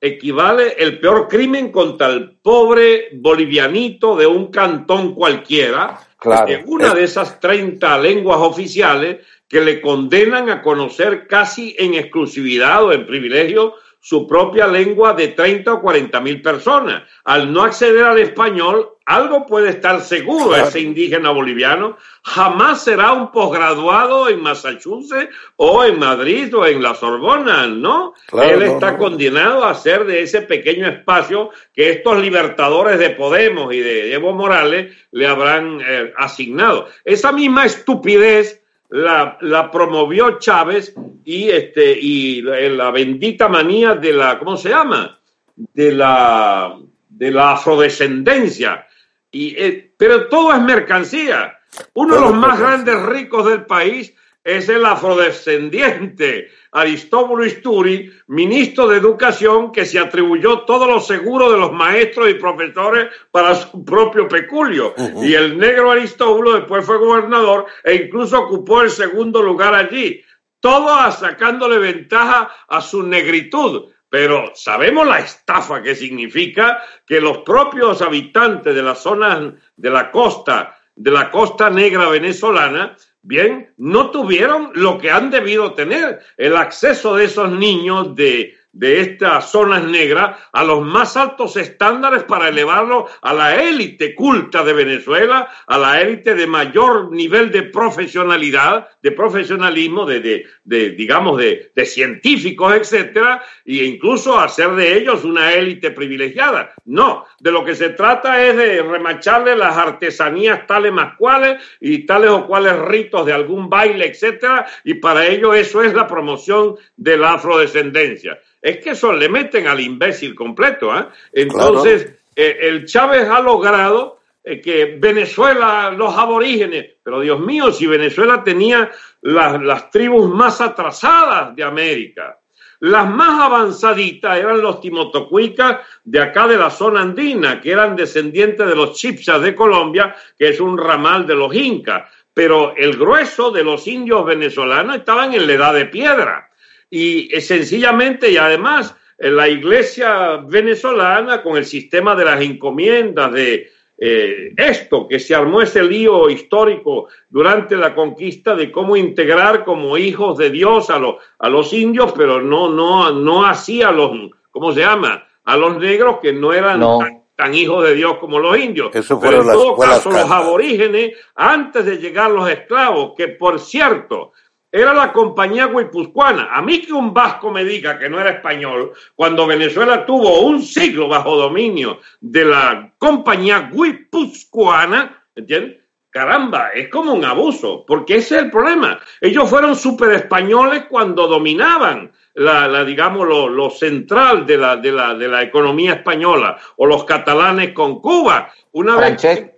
Speaker 3: equivale el peor crimen contra el pobre bolivianito de un cantón cualquiera,
Speaker 4: Claro.
Speaker 3: una de esas 30 lenguas oficiales que le condenan a conocer casi en exclusividad o en privilegio su propia lengua de 30 o 40 mil personas. Al no acceder al español, algo puede estar seguro
Speaker 2: Claro.
Speaker 3: ese indígena boliviano, jamás será un posgraduado en Massachusetts o en Madrid o en la Sorbona, ¿no?
Speaker 2: Claro,
Speaker 3: Él
Speaker 2: no,
Speaker 3: está
Speaker 2: no.
Speaker 3: condenado a ser de ese pequeño espacio que estos libertadores de Podemos y de Evo Morales le habrán eh, asignado. Esa misma estupidez la, la promovió Chávez y este y la, la bendita manía de la ¿cómo se llama? de la de la afrodescendencia y eh, pero todo es mercancía. Uno de los más grandes ricos del país es el afrodescendiente Aristóbulo Isturi, ministro de Educación, que se atribuyó todos los seguros de los maestros y profesores para su propio peculio. Y el negro Aristóbulo después fue gobernador e incluso ocupó el segundo lugar allí. Todo sacándole ventaja a su negritud. Pero sabemos la estafa que significa que los propios habitantes de las zonas de la costa, de la costa negra venezolana, bien, no tuvieron lo que han debido tener, el acceso de esos niños de, de estas zonas negras a los más altos estándares para elevarlo a la élite culta de Venezuela, a la élite de mayor nivel de profesionalidad, de profesionalismo, de, de, digamos, de, de científicos, etcétera, e incluso hacer de ellos una élite privilegiada. No, de lo que se trata es de remacharle las artesanías tales más cuales y tales o cuales ritos de algún baile, etcétera, y para ello eso es la promoción de la afrodescendencia. Es que eso le meten al imbécil completo, ¿ah? Entonces, eh, el Chávez ha logrado eh, que Venezuela, los aborígenes, pero Dios mío, si Venezuela tenía las, las tribus más atrasadas de América, las más avanzaditas eran los timotocuicas de acá de la zona andina, que eran descendientes de los chipsas de Colombia, que es un ramal de los incas. Pero el grueso de los indios venezolanos estaban en la edad de piedra. Y eh, sencillamente, y además, en la iglesia venezolana, con el sistema de las encomiendas, de eh, esto, que se armó ese lío histórico durante la conquista de cómo integrar como hijos de Dios a, los a los indios, pero no, no, no así a los, ¿cómo se llama? A los negros que no eran
Speaker 4: No.
Speaker 3: tan, tan hijos de Dios como los indios.
Speaker 2: Eso
Speaker 3: pero en
Speaker 2: las
Speaker 3: todo caso, los aborígenes, antes de llegar los esclavos, que por cierto, era la compañía guipuzcoana. A mí que un vasco me diga que no era español, cuando Venezuela tuvo un siglo bajo dominio de la compañía guipuzcoana, ¿entiendes? Caramba, es como un abuso, porque ese es el problema. Ellos fueron super españoles cuando dominaban la, la digamos, lo, lo central de la, de, la, de la economía española, o los catalanes con Cuba. Una vez que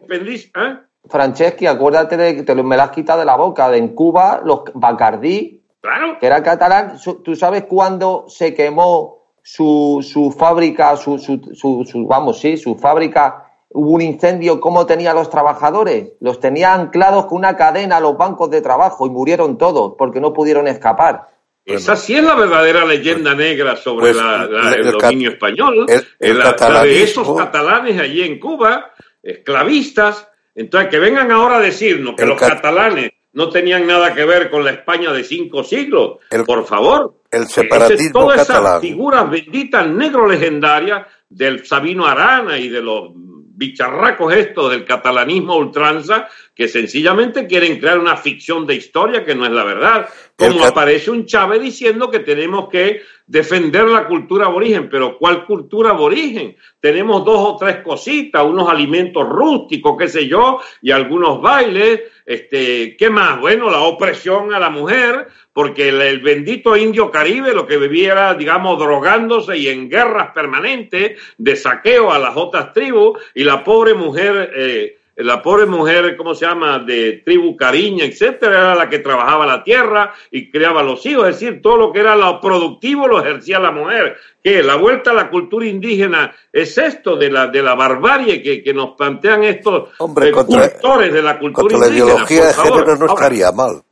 Speaker 3: ¿eh?
Speaker 4: Franceschi, acuérdate de que te lo, me la has quitado de la boca. De en Cuba, los Bacardí,
Speaker 3: Claro,
Speaker 4: que era catalán, ¿tú sabes cuándo se quemó su, su fábrica, su, su, su- su- vamos, sí, su fábrica? Hubo un incendio, ¿cómo tenía a los trabajadores? Los tenía anclados con una cadena a los bancos de trabajo y murieron todos porque no pudieron escapar.
Speaker 3: Esa sí es la verdadera leyenda negra sobre
Speaker 2: Pues,
Speaker 3: la- la-
Speaker 2: el-
Speaker 3: el, dominio español,
Speaker 2: el- el
Speaker 3: la- la de esos catalanes allí en Cuba, esclavistas. Entonces, que vengan ahora a decirnos que
Speaker 2: El
Speaker 3: los
Speaker 2: cat-
Speaker 3: catalanes no tenían nada que ver con la España de cinco siglos,
Speaker 2: El-
Speaker 3: por favor.
Speaker 2: el separatismo
Speaker 3: todas esas figuras benditas negro legendarias del Sabino Arana y de los bicharracos estos del catalanismo ultranza que sencillamente quieren crear una ficción de historia que no es la verdad. Como aparece un Chávez diciendo que tenemos que defender la cultura aborigen, pero ¿cuál cultura aborigen? Tenemos dos o tres cositas, unos alimentos rústicos, qué sé yo, y algunos bailes, este, ¿qué más? Bueno, la opresión a la mujer, porque el, el bendito indio caribe lo que vivía era, digamos, drogándose y en guerras permanentes de saqueo a las otras tribus, y la pobre mujer eh, la pobre mujer, ¿cómo se llama?, de tribu cariña, etcétera, era la que trabajaba la tierra y criaba los hijos, es decir, todo lo que era lo productivo lo ejercía la mujer. Que la vuelta a la cultura indígena es esto de la, de la barbarie que, que nos plantean estos
Speaker 2: Hombre,
Speaker 3: eh,
Speaker 2: contra-
Speaker 3: de la cultura
Speaker 2: Contra la
Speaker 3: indígena.
Speaker 2: ideología
Speaker 3: por
Speaker 2: de género no
Speaker 3: Ahora,
Speaker 2: estaría mal.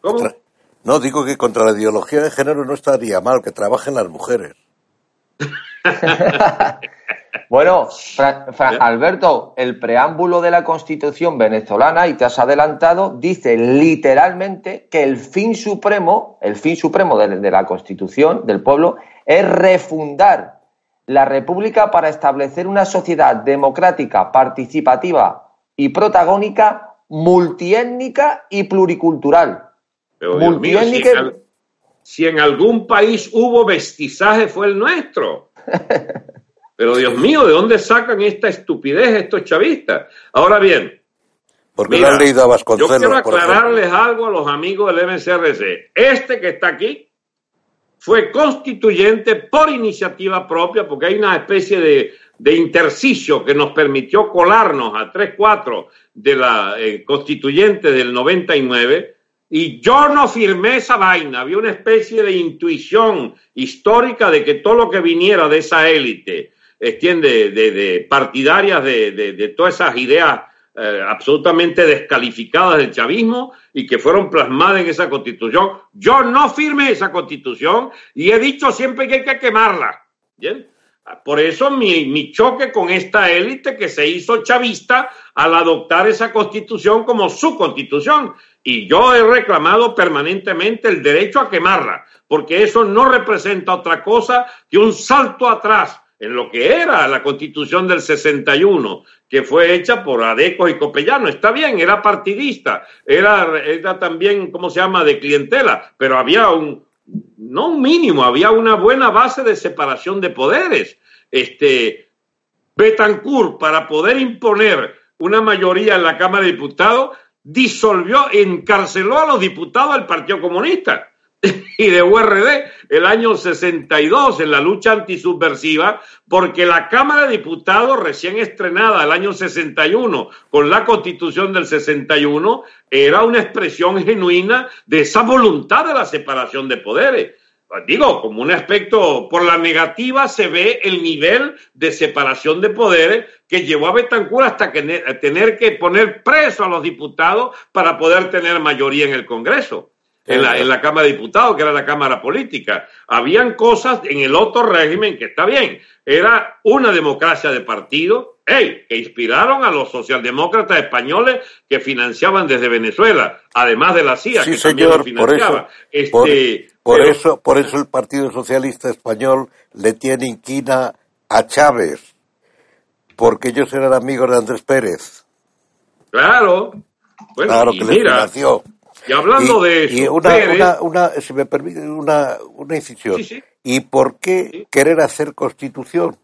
Speaker 3: ¿cómo?
Speaker 2: No, digo que contra la ideología de género no estaría mal que trabajen las mujeres.
Speaker 4: Bueno, Fra- Fra- Alberto, el preámbulo de la Constitución venezolana, y te has adelantado, dice literalmente que el fin supremo, el fin supremo de, de la Constitución del pueblo, es refundar la República para establecer una sociedad democrática, participativa y protagónica, multiétnica y pluricultural.
Speaker 3: Mío, si,
Speaker 4: multiétnica-
Speaker 3: si en algún país hubo vestizaje fue el nuestro. Pero Dios mío, ¿de dónde sacan esta estupidez estos chavistas? Ahora bien,
Speaker 2: Porque
Speaker 3: Mira,
Speaker 2: a
Speaker 3: yo
Speaker 2: Vasconcelos,
Speaker 3: quiero
Speaker 2: por ejemplo.
Speaker 3: aclararles algo a los amigos del MCRC. Este que está aquí fue constituyente por iniciativa propia, porque hay una especie de, de intersticio que nos permitió colarnos a 3-4 de la eh, constituyente del 99. Y yo no firmé esa vaina, había una especie de intuición histórica de que todo lo que viniera de esa élite, entiende, de, partidarias de, todas esas ideas eh, absolutamente descalificadas del chavismo y que fueron plasmadas en esa constitución. Yo no firmé esa constitución y he dicho siempre que hay que quemarla. ¿bien? Por eso mi choque con esta élite que se hizo chavista al adoptar esa constitución como su constitución. Y yo he reclamado permanentemente el derecho a quemarla, porque eso no representa otra cosa que un salto atrás en lo que era la constitución del 61, que fue hecha por Adeco y Copellano. Está bien, era partidista, era, era también, ¿cómo se llama?, de clientela, pero había un, no un mínimo, había una buena base de separación de poderes. Este, Betancourt, para poder imponer una mayoría en la Cámara de Diputados, disolvió, encarceló a los diputados del Partido Comunista y de URD el año 62 en la lucha antisubversiva, porque la Cámara de Diputados, recién estrenada el año 61 con la Constitución del 61, era una expresión genuina de esa voluntad de la separación de poderes. Digo, como un aspecto, por la negativa se ve el nivel de separación de poderes que llevó a Betancourt hasta que a tener que poner preso a los diputados para poder tener mayoría en el Congreso en la, en la Cámara de Diputados, que era la Cámara Política. Habían cosas en el otro régimen que está bien. Era una democracia de partido, ey, que inspiraron a los socialdemócratas españoles que financiaban desde Venezuela, además de la CIA,
Speaker 2: Sí,
Speaker 3: que también lo
Speaker 2: por
Speaker 3: financiaba.
Speaker 2: eso,
Speaker 3: Este,
Speaker 2: por, por
Speaker 3: pero-
Speaker 2: eso, por eso el Partido Socialista Español le tiene inquina a Chávez, porque ellos eran amigos de Andrés Pérez.
Speaker 3: Claro. Bueno,
Speaker 2: claro
Speaker 3: y
Speaker 2: que les
Speaker 3: mira, y hablando
Speaker 2: Y-
Speaker 3: de
Speaker 2: y
Speaker 3: eso,
Speaker 2: una,
Speaker 3: Pérez-
Speaker 2: una, una, si me permite, una, una incisión.
Speaker 3: Sí, sí.
Speaker 2: ¿Y por qué
Speaker 3: Sí.
Speaker 2: querer hacer constitución?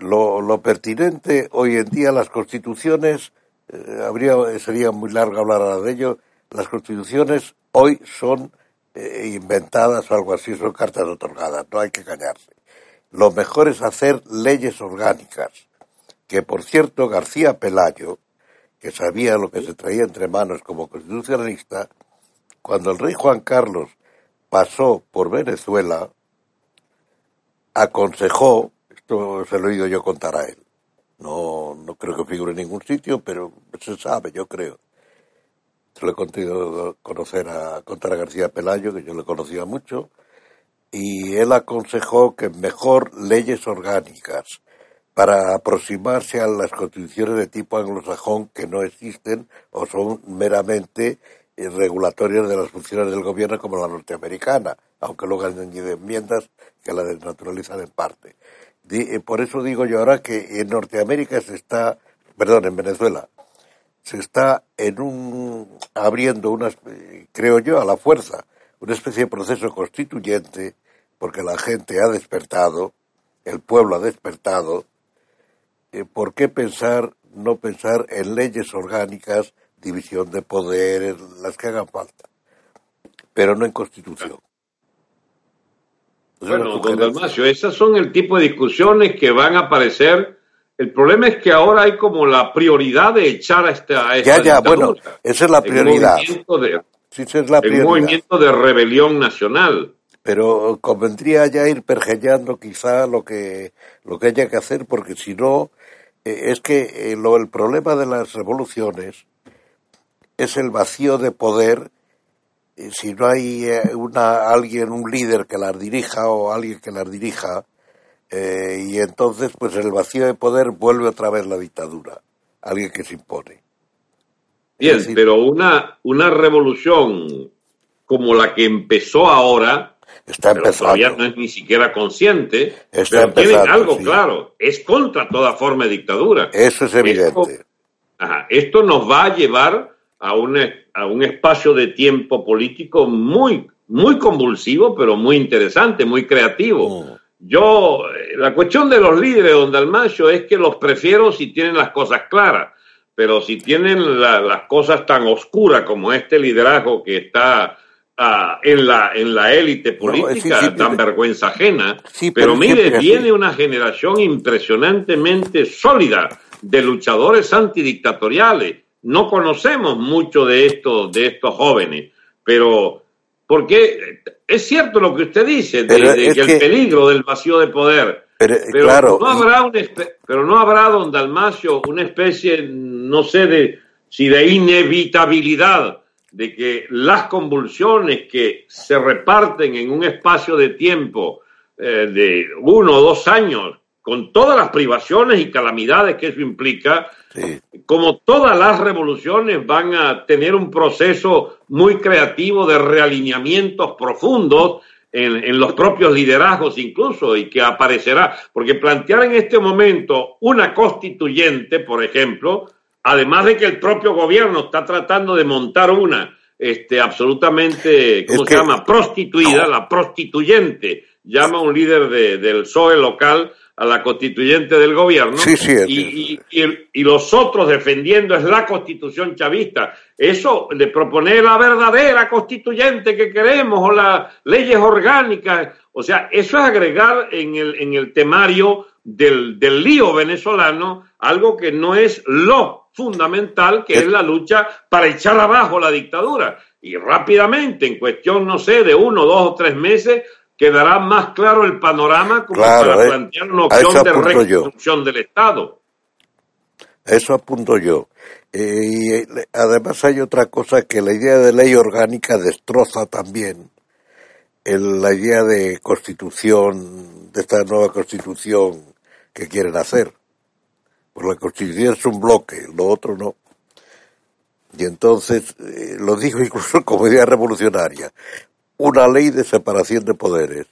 Speaker 2: Lo, lo pertinente hoy en día, las constituciones, eh, habría, sería muy largo hablar ahora de ello, las constituciones hoy son eh, inventadas o algo así, son cartas otorgadas, no hay que engañarse. Lo mejor es hacer leyes orgánicas, que por cierto García Pelayo, que sabía lo que se traía entre manos como constitucionalista, cuando el rey Juan Carlos pasó por Venezuela, aconsejó, esto se lo he oído yo contar a él, no, no creo que figure en ningún sitio, pero se sabe, yo creo. Se lo he contado conocer a, contar a García Pelayo, que yo le conocía mucho, y él aconsejó que mejor leyes orgánicas para aproximarse a las constituciones de tipo anglosajón que no existen o son meramente regulatorias de las funciones del gobierno como la norteamericana, aunque luego han añadido enmiendas que la desnaturalizan en parte. Eh, por eso digo yo ahora que en Norteamérica se está, perdón, en Venezuela, se está en un abriendo una espe- creo yo a la fuerza una especie de proceso constituyente porque la gente ha despertado el pueblo ha despertado eh, ¿por qué pensar no pensar en leyes orgánicas división de poderes las que hagan falta pero no en constitución
Speaker 3: Bueno, don. Dalmacio, esas son el tipo de discusiones que van a aparecer El problema es que ahora hay como la prioridad de echar a esta. A esta
Speaker 2: ya, ya, bueno, esa es la prioridad.
Speaker 3: De,
Speaker 2: sí, esa es la prioridad.
Speaker 3: El movimiento de rebelión nacional.
Speaker 2: Pero convendría ya ir pergeñando quizá lo que, lo que haya que hacer, porque si no, eh, es que eh, lo, el problema de las revoluciones es el vacío de poder si no hay una, alguien, un líder que las dirija o alguien que las dirija, eh, y entonces, pues el vacío de poder vuelve otra vez la dictadura, alguien que se impone.
Speaker 3: Bien, pero una, una revolución como la que empezó ahora,
Speaker 2: está
Speaker 3: todavía no es ni siquiera consciente, pero tiene algo claro, es contra toda forma de dictadura.
Speaker 2: Eso es evidente.
Speaker 3: Esto, esto nos va a llevar a un, a un espacio de tiempo político muy, muy convulsivo, pero muy interesante, muy creativo. Mm. Yo, la cuestión de los líderes, don Dalmacio, es que los prefiero si tienen las cosas claras, pero si tienen las cosas tan oscuras como este liderazgo que está ah, en la en la élite política, tan vergüenza ajena. pero mire, viene una generación impresionantemente sólida de luchadores antidictatoriales. No conocemos mucho de estos, de estos jóvenes, pero porque es cierto lo que usted dice, de, que, el peligro del vacío de poder.
Speaker 2: Pero, claro,
Speaker 3: no habrá un pero no habrá, don Dalmacio, una especie, no sé, de si de inevitabilidad de que las convulsiones que se reparten en un espacio de tiempo eh, de uno o dos años, con todas las privaciones y calamidades que eso implica, como todas las revoluciones van a tener un proceso muy creativo de realineamientos profundos en, los propios liderazgos incluso y que aparecerá, porque plantear en este momento una constituyente, por ejemplo, además de que el propio gobierno está tratando de montar una este, absolutamente, ¿cómo se llama? Prostituida, la prostituyente, llama un líder del PSOE local a la constituyente del gobierno y, y, los otros defendiendo es la constitución chavista. Eso de proponer la verdadera constituyente que queremos o las leyes orgánicas, o sea, eso es agregar en el, en el temario del, del lío venezolano algo que no es lo fundamental, que es la lucha para echar abajo la dictadura. Y rápidamente, en cuestión, no sé, de uno, dos o tres meses, quedará más claro el panorama como para eh. plantear una opción de reconstrucción del Estado.
Speaker 2: Eso apunto yo. Eh, y eh, además hay otra cosa que la idea de ley orgánica destroza también la idea de constitución, de esta nueva constitución que quieren hacer. Pues la constitución es un bloque, lo otro no. Y entonces, lo dijo incluso como idea revolucionaria, una ley de separación de poderes.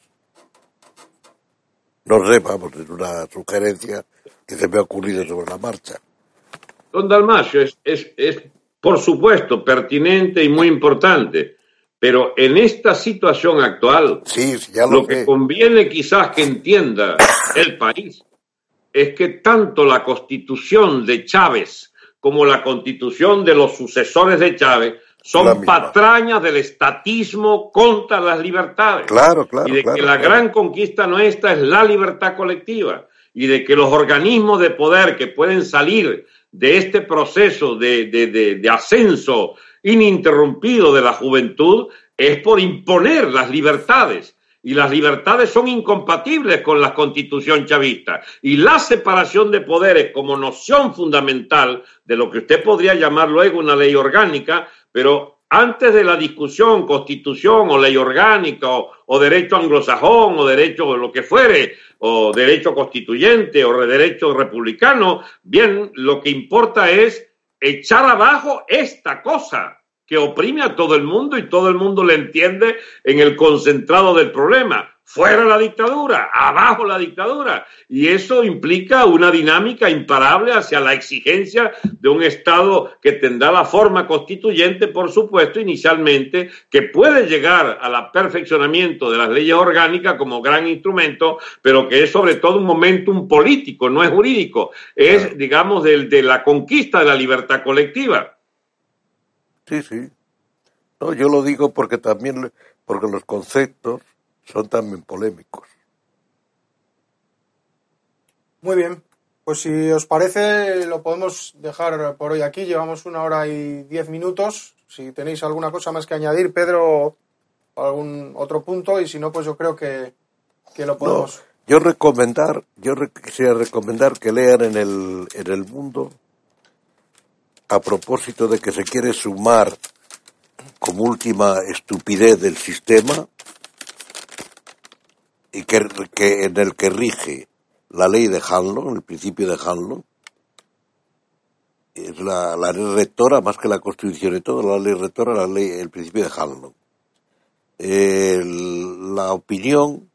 Speaker 2: No sé, vamos, es una sugerencia que se me ha ocurrido sobre la marcha.
Speaker 3: Don Dalmacio, es, es, es por supuesto pertinente y muy importante, pero en esta situación actual,
Speaker 2: sí, ya
Speaker 3: lo, que conviene quizás que entienda el país es que tanto la constitución de Chávez como la constitución de los sucesores de Chávez son patrañas del estatismo contra las libertades.
Speaker 2: Claro, claro.
Speaker 3: Y de que la gran conquista nuestra es la libertad colectiva. Y de que los organismos de poder que pueden salir de este proceso de, de ascenso ininterrumpido de la juventud es por imponer las libertades y las libertades son incompatibles con la constitución chavista. Y la separación de poderes como noción fundamental de lo que usted podría llamar luego una ley orgánica pero antes de la discusión, constitución o ley orgánica o, derecho anglosajón o derecho lo que fuere, o derecho constituyente o derecho republicano, bien, lo que importa es echar abajo esta cosa que oprime a todo el mundo y todo el mundo le entiende en el concentrado del problema fuera la dictadura, abajo la dictadura. Y eso implica una dinámica imparable hacia la exigencia de un Estado que tendrá la forma constituyente, por supuesto, inicialmente, que puede llegar al perfeccionamiento de las leyes orgánicas como gran instrumento, pero que es sobre todo un momentum político, no es jurídico, es, digamos, de, de la conquista de la libertad colectiva.
Speaker 2: Sí, sí. No, yo lo digo porque también, porque los conceptos son también polémicos.
Speaker 1: Muy bien. Pues si os parece, lo podemos dejar por hoy aquí. Llevamos una hora y diez minutos. Si tenéis alguna cosa más que añadir, Pedro, algún otro punto, y si no, pues yo creo que, que lo podemos.
Speaker 2: yo recomendar, yo quisiera recomendar que lean en el, en el mundo, a propósito de que se quiere sumar como última estupidez del sistema, que, que en el que rige la ley de Hanlon, el principio de Hanlon, es la, la, ley rectora, más que la constitución y todo, la ley rectora, la ley, el principio de Hanlon. la opinión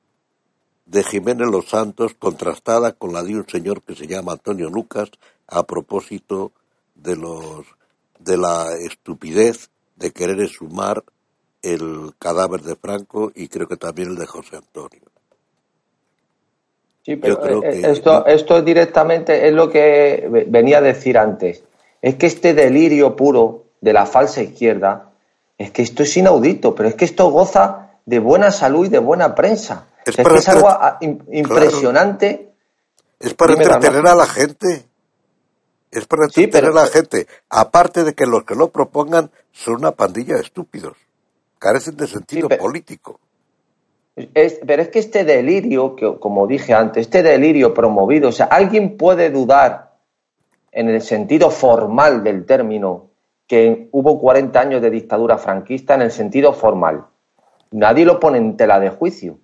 Speaker 2: de Jiménez Los Santos contrastada con la de un señor que se llama Antonio Lucas a propósito de los de la estupidez de querer sumar el cadáver de Franco y creo que también el de José Antonio.
Speaker 4: Sí, pero eh, esto, esto directamente es lo que venía a decir antes. Es que este delirio puro de la falsa izquierda, es que esto es inaudito, pero es que esto goza de buena salud y de buena prensa. Es, es, algo impresionante.
Speaker 2: Es para entretener a la gente. Es para entretener a la gente. Aparte de que los que lo propongan son una pandilla de estúpidos. Carecen de sentido político
Speaker 4: pero es que este delirio, que, como dije antes, este delirio promovido, o sea, alguien puede dudar en el sentido formal del término que hubo 40 años de dictadura franquista en el sentido formal. Nadie lo pone en tela de juicio.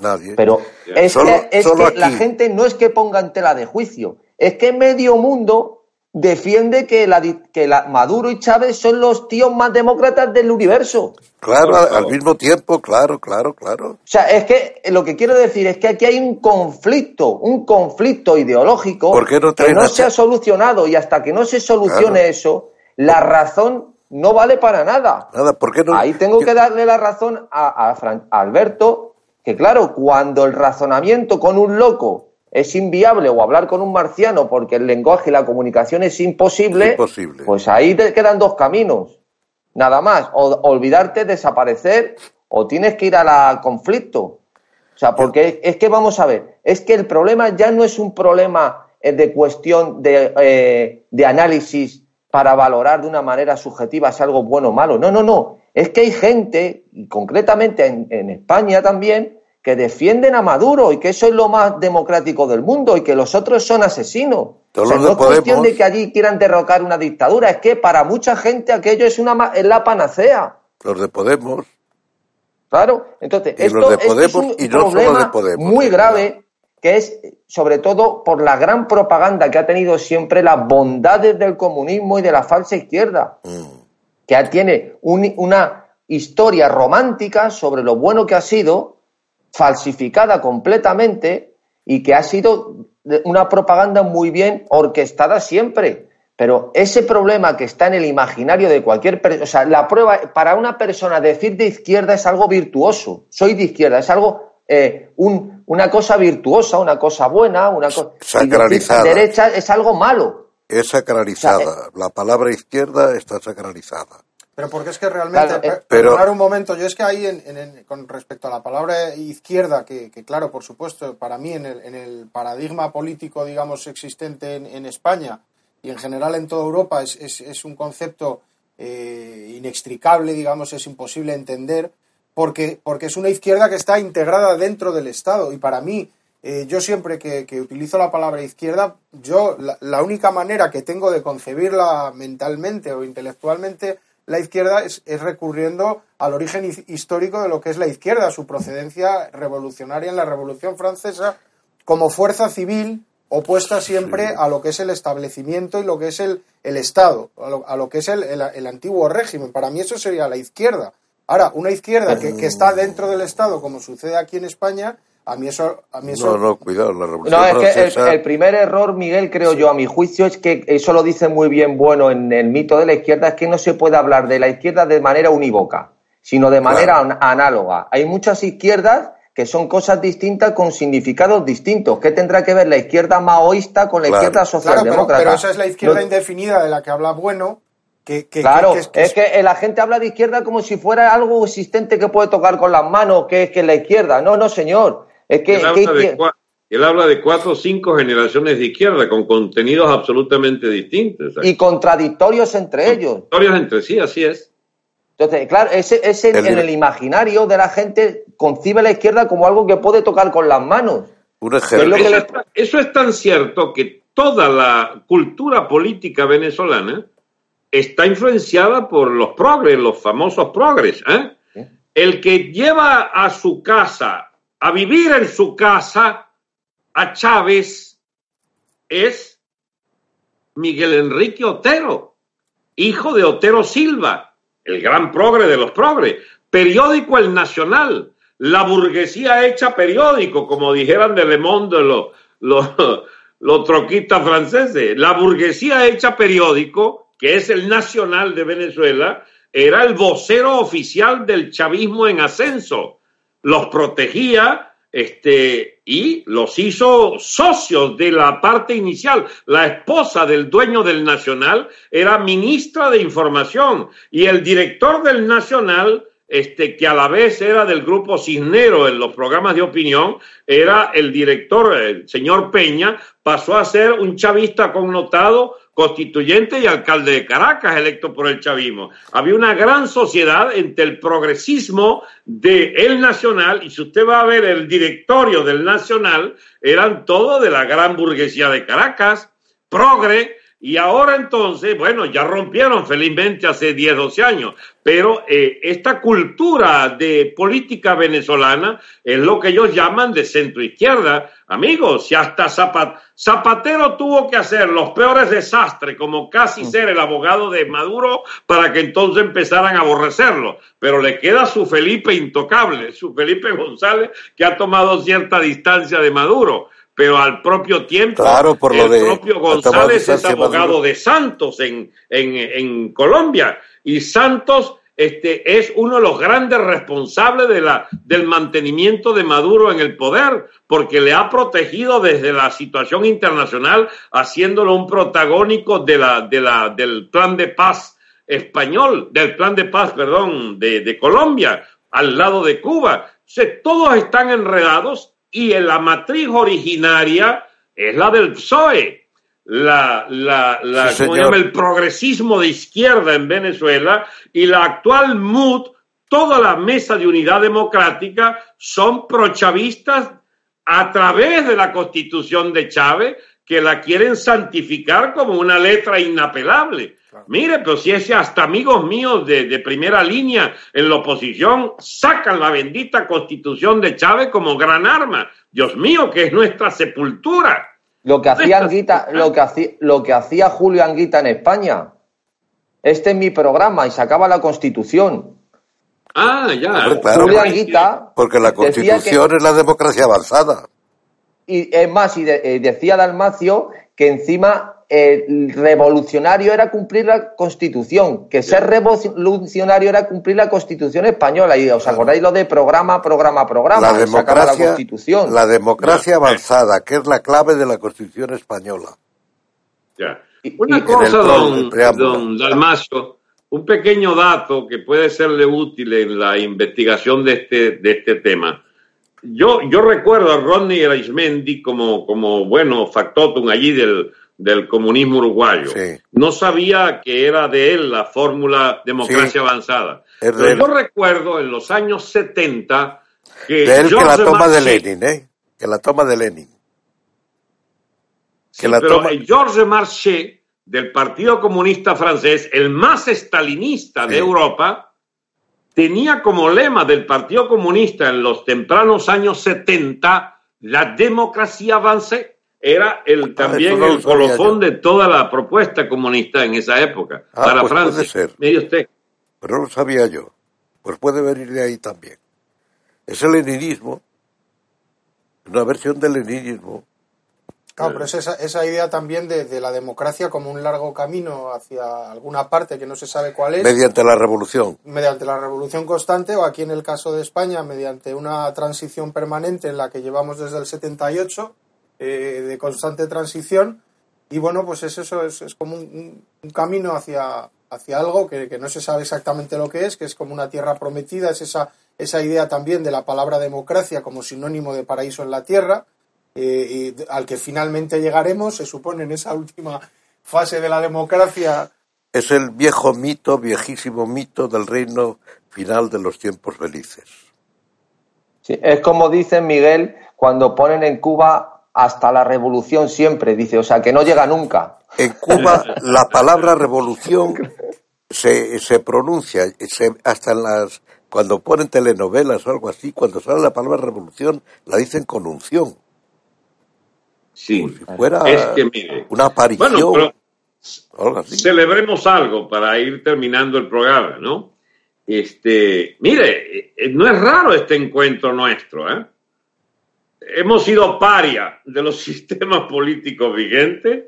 Speaker 2: Nadie.
Speaker 4: Pero es que, es que la gente no es que ponga en tela de juicio, es que medio mundo defiende que, la, que la, Maduro y Chávez son los tíos más demócratas del universo.
Speaker 2: Claro, al mismo tiempo, claro, claro, claro. O
Speaker 4: sea, es que lo que quiero decir es que aquí hay un conflicto, un conflicto ideológico que no se ha solucionado y hasta que no se solucione eso, la razón no vale para nada.
Speaker 2: Nada, ¿por qué no?
Speaker 4: Ahí tengo que darle la razón a, a Alberto, que claro, cuando el razonamiento con un loco es inviable o hablar con un marciano porque el lenguaje y la comunicación es imposible, pues ahí te quedan dos caminos, nada más, o olvidarte, desaparecer o tienes que ir al conflicto. O sea, porque es que vamos a ver, es que el problema ya no es un problema eh, de cuestión de, eh, de análisis para valorar de una manera subjetiva si algo bueno o malo. No, no, no. Es que hay gente, y concretamente en, en España también, que defienden a Maduro y que eso es lo más democrático del mundo y que los otros son asesinos. no es cuestión de que allí quieran derrocar una dictadura, es que para mucha gente aquello es, una, es la panacea.
Speaker 2: Los de Podemos.
Speaker 4: Claro, entonces, esto, es un problema muy grave que es sobre todo por la gran propaganda que ha tenido siempre las bondades del comunismo y de la falsa izquierda, mm. que tiene una historia romántica sobre lo bueno que ha sido falsificada completamente y que ha sido una propaganda muy bien orquestada siempre. Pero ese problema que está en el imaginario de cualquier persona, o sea, la prueba, para una persona decir de izquierda es algo virtuoso, soy de izquierda, es algo, eh, un, una cosa virtuosa, una cosa buena, una cosa...
Speaker 2: Sacralizada.
Speaker 4: derecha es algo malo.
Speaker 2: Es sacralizada, la palabra izquierda está sacralizada.
Speaker 1: Pero porque es que realmente, pero, un momento, yo es que ahí en, con respecto a la palabra izquierda, que, claro, por supuesto, para mí en el, en el paradigma político, digamos, existente en, España y en general en toda Europa es, es, un concepto eh, inextricable, digamos, es imposible entender, porque, porque es una izquierda que está integrada dentro del Estado. Y para mí, eh, yo siempre que, utilizo la palabra izquierda, yo la única manera que tengo de concebirla mentalmente o intelectualmente la izquierda es, recurriendo al origen histórico de lo que es la izquierda, su procedencia revolucionaria en la Revolución Francesa como fuerza civil opuesta siempre a lo que es el establecimiento y lo que es el, el Estado, a lo, que es el, antiguo régimen. Para mí eso sería la izquierda. Ahora, una izquierda que, que está dentro del Estado, como sucede aquí en España, a mí eso, a mí eso...
Speaker 2: No, no, cuidado, la revolución No,
Speaker 4: es que el, primer error, Miguel, creo yo, a mi juicio, es que eso lo dice muy bien Bueno en el mito de la izquierda, es que no se puede hablar de la izquierda de manera unívoca, sino de manera análoga. Hay muchas izquierdas que son cosas distintas con significados distintos. ¿Qué tendrá que ver la izquierda maoísta con la izquierda socialdemócrata?
Speaker 1: Claro, pero, esa es la izquierda indefinida de la que habla Bueno, que,
Speaker 4: claro, es, que, la gente habla de izquierda como si fuera algo existente que puede tocar con las manos, que es que la izquierda. No, no, señor. Es que,
Speaker 3: habla, de, Él habla de cuatro o cinco generaciones de izquierda con contenidos absolutamente distintos.
Speaker 4: Y contradictorios entre ellos.
Speaker 3: Contradictorios entre sí, así es.
Speaker 4: Entonces, claro, ese, ese
Speaker 2: El-
Speaker 4: en el imaginario de la gente concibe la izquierda como algo que puede tocar con las manos.
Speaker 2: Un ejemplo.
Speaker 3: Eso
Speaker 4: le-
Speaker 3: es, tan- eso es tan cierto que toda la cultura política venezolana está influenciada por los progres, los famosos progres. ¿eh? El que lleva a su casa, a vivir en su casa, a Chávez es Miguel Enrique Otero, hijo de Otero Silva, el gran progre de los progres. Periódico El Nacional, la burguesía hecha periódico, como dijeran de Le Monde los, los, los troquistas franceses. La burguesía hecha periódico, que es el Nacional de Venezuela, era el vocero oficial del chavismo en ascenso. Los protegía este, y los hizo socios de la parte inicial. La esposa del dueño del Nacional era ministra de Información y el director del Nacional, este, que a la vez era del grupo Cisnero en los programas de opinión, era el director, el señor Peña, pasó a ser un chavista connotado constituyente y alcalde de Caracas, electo por el chavismo. Había una gran sociedad entre el progresismo de El Nacional, y si usted va a ver el directorio del Nacional, eran todos de la gran burguesía de Caracas, progre, y ahora entonces, bueno, ya rompieron felizmente hace 10, 12 años, pero eh, esta cultura de política venezolana es lo que ellos llaman de centro izquierda. Amigos, si hasta Zapat- Zapatero tuvo que hacer los peores desastres, como casi ser el abogado de Maduro, para que entonces empezaran a aborrecerlo. Pero le queda su Felipe intocable, su Felipe González, que ha tomado cierta distancia de Maduro. Pero al propio tiempo,
Speaker 2: Claro, por lo
Speaker 3: el
Speaker 2: de-
Speaker 3: propio González es abogado
Speaker 2: Maduro.
Speaker 3: de Santos en, en, en Colombia. Y Santos este, es uno de los grandes responsables de la, del mantenimiento de Maduro en el poder, porque le ha protegido desde la situación internacional, haciéndolo un protagónico de la, de la, del plan de paz español, del plan de paz, perdón, de, Colombia, al lado de Cuba. O todos están enredados y la matriz originaria es la del PSOE, la, la, la
Speaker 2: Sí,
Speaker 3: ¿cómo
Speaker 2: señor.
Speaker 3: llama? el progresismo de izquierda en Venezuela y la actual MUD, toda la mesa de unidad democrática son prochavistas a través de la constitución de Chávez que la quieren santificar como una letra inapelable. Mire, pero si es hasta amigos míos de, de primera línea en la oposición sacan la bendita constitución de Chávez como gran arma. Dios mío, que es nuestra sepultura.
Speaker 4: Lo que hacía Anguita, lo que hacía, lo que hacía Julio Anguita en España. Este es mi programa y sacaba la Constitución.
Speaker 3: Ah, ya.
Speaker 2: Hombre, claro,
Speaker 4: Julio Anguita
Speaker 2: Porque la
Speaker 4: que-
Speaker 2: constitución es la democracia avanzada.
Speaker 4: y es más, y de- eh, decía Dalmacio que encima el revolucionario era cumplir la Constitución, que ser revolucionario era cumplir la Constitución española. Y os acordáis lo de programa, programa, programa,
Speaker 2: La
Speaker 4: sacaba la
Speaker 2: democracia,
Speaker 4: Constitución.
Speaker 2: la democracia avanzada, que es la clave de la constitución española.
Speaker 3: Ya. Una
Speaker 4: y-
Speaker 3: cosa, don, don Dalmacio, un pequeño dato que puede serle útil en la investigación de este, de este tema. Yo, yo recuerdo a Rodney Arismendi como, como bueno factotum allí del, del comunismo uruguayo.
Speaker 2: Sí.
Speaker 3: No sabía que era de él la fórmula democracia
Speaker 2: Sí.
Speaker 3: avanzada. Pero yo recuerdo en los años 70 que
Speaker 2: De él que la toma de Lenin, ¿eh? Que la toma de Lenin.
Speaker 3: Sí,
Speaker 2: la
Speaker 3: pero
Speaker 2: toma-
Speaker 3: Georges Marchais, del Partido Comunista Francés, el más estalinista de. Europa, tenía como lema del Partido Comunista en los tempranos años 70 la democracia avance. Era el, también
Speaker 2: no lo
Speaker 3: el colofón de toda la propuesta comunista en esa época
Speaker 2: Ah,
Speaker 3: para
Speaker 2: pues puede
Speaker 3: Francia.
Speaker 2: ser.
Speaker 3: Mire usted.
Speaker 2: Pero no lo sabía yo. Pues puede venir de ahí también. Es el leninismo. Una versión del leninismo.
Speaker 1: Claro, pero es esa, esa idea también de, de la democracia como un largo camino hacia alguna parte que no se sabe cuál es,
Speaker 2: Mediante la revolución.
Speaker 1: mediante la revolución constante o aquí en el caso de España mediante una transición permanente en la que llevamos desde el 78 eh, de constante transición y bueno pues es eso es, es como un, camino hacia hacia algo que, que no se sabe exactamente lo que es que es como una tierra prometida es esa esa idea también de la palabra democracia como sinónimo de paraíso en la tierra eh, y al que finalmente llegaremos, se supone en esa última fase de la democracia.
Speaker 2: Es el viejo mito, viejísimo mito del reino final de los tiempos felices.
Speaker 4: Sí, es como dice Miguel cuando ponen en Cuba hasta la revolución siempre, dice, o sea, que no llega nunca.
Speaker 2: En Cuba la palabra revolución se, se pronuncia, se, hasta en las, cuando ponen telenovelas o algo así, cuando sale la palabra revolución, la dicen con unción.
Speaker 3: Sí,
Speaker 2: Como si fuera
Speaker 3: es que mire,
Speaker 2: una aparición.
Speaker 3: bueno, pero
Speaker 2: o algo así.
Speaker 3: celebremos algo para ir terminando el programa, ¿no? Este, mire, eh, no es raro este encuentro nuestro, ¿eh? Hemos sido paria de los sistemas políticos vigentes,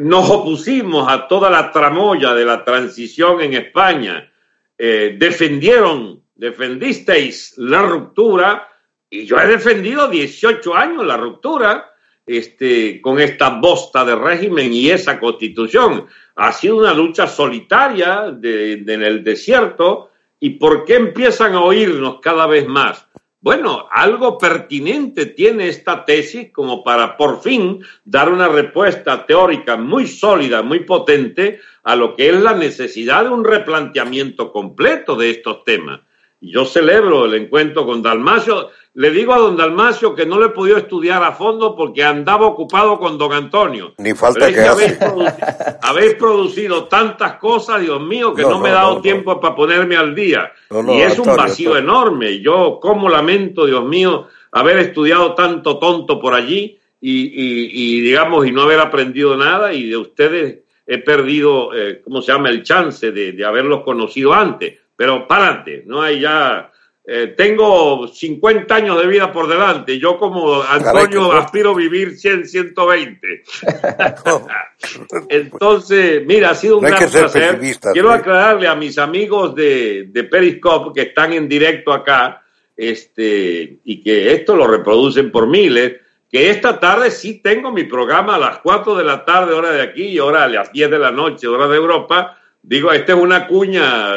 Speaker 3: nos opusimos a toda la tramoya de la transición en España, eh, defendieron, defendisteis la ruptura, y yo he defendido 18 años la ruptura, este, con esta bosta de régimen y esa constitución. Ha sido una lucha solitaria de- en el desierto. ¿Y por qué empiezan a oírnos cada vez más? Bueno, algo pertinente tiene esta tesis como para por fin dar una respuesta teórica muy sólida, muy potente a lo que es la necesidad de un replanteamiento completo de estos temas. Y Yo celebro el encuentro con Dalmacio. Le digo a don Dalmacio que no le he podido estudiar a fondo porque andaba ocupado con don Antonio.
Speaker 2: Ni falta
Speaker 3: Pero
Speaker 2: que
Speaker 3: que habéis, producido, habéis producido tantas cosas, Dios mío, que
Speaker 2: No,
Speaker 3: no, me he dado
Speaker 2: no,
Speaker 3: tiempo para ponerme al día. Y es un vacío
Speaker 2: Antonio.
Speaker 3: enorme. Yo, como lamento, Dios mío, haber estudiado tanto tonto por allí y, y- y, digamos, y no haber aprendido nada y de ustedes he perdido, eh, ¿cómo se llama?, el chance de, de haberlos conocido antes. Pero párate, no hay ya... eh, tengo 50 años de vida por delante. Yo como Antonio
Speaker 2: Caray,
Speaker 3: aspiro a vivir 100, 120. Entonces, mira, ha sido un
Speaker 2: No
Speaker 3: gran placer. Quiero aclararle a mis amigos de, de Periscope que están en directo acá este, y que esto lo reproducen por miles, que esta tarde sí tengo mi programa a las 4 de la tarde, hora de aquí, y hora a las 10 de la noche, hora de Europa. Digo, esta es una cuña,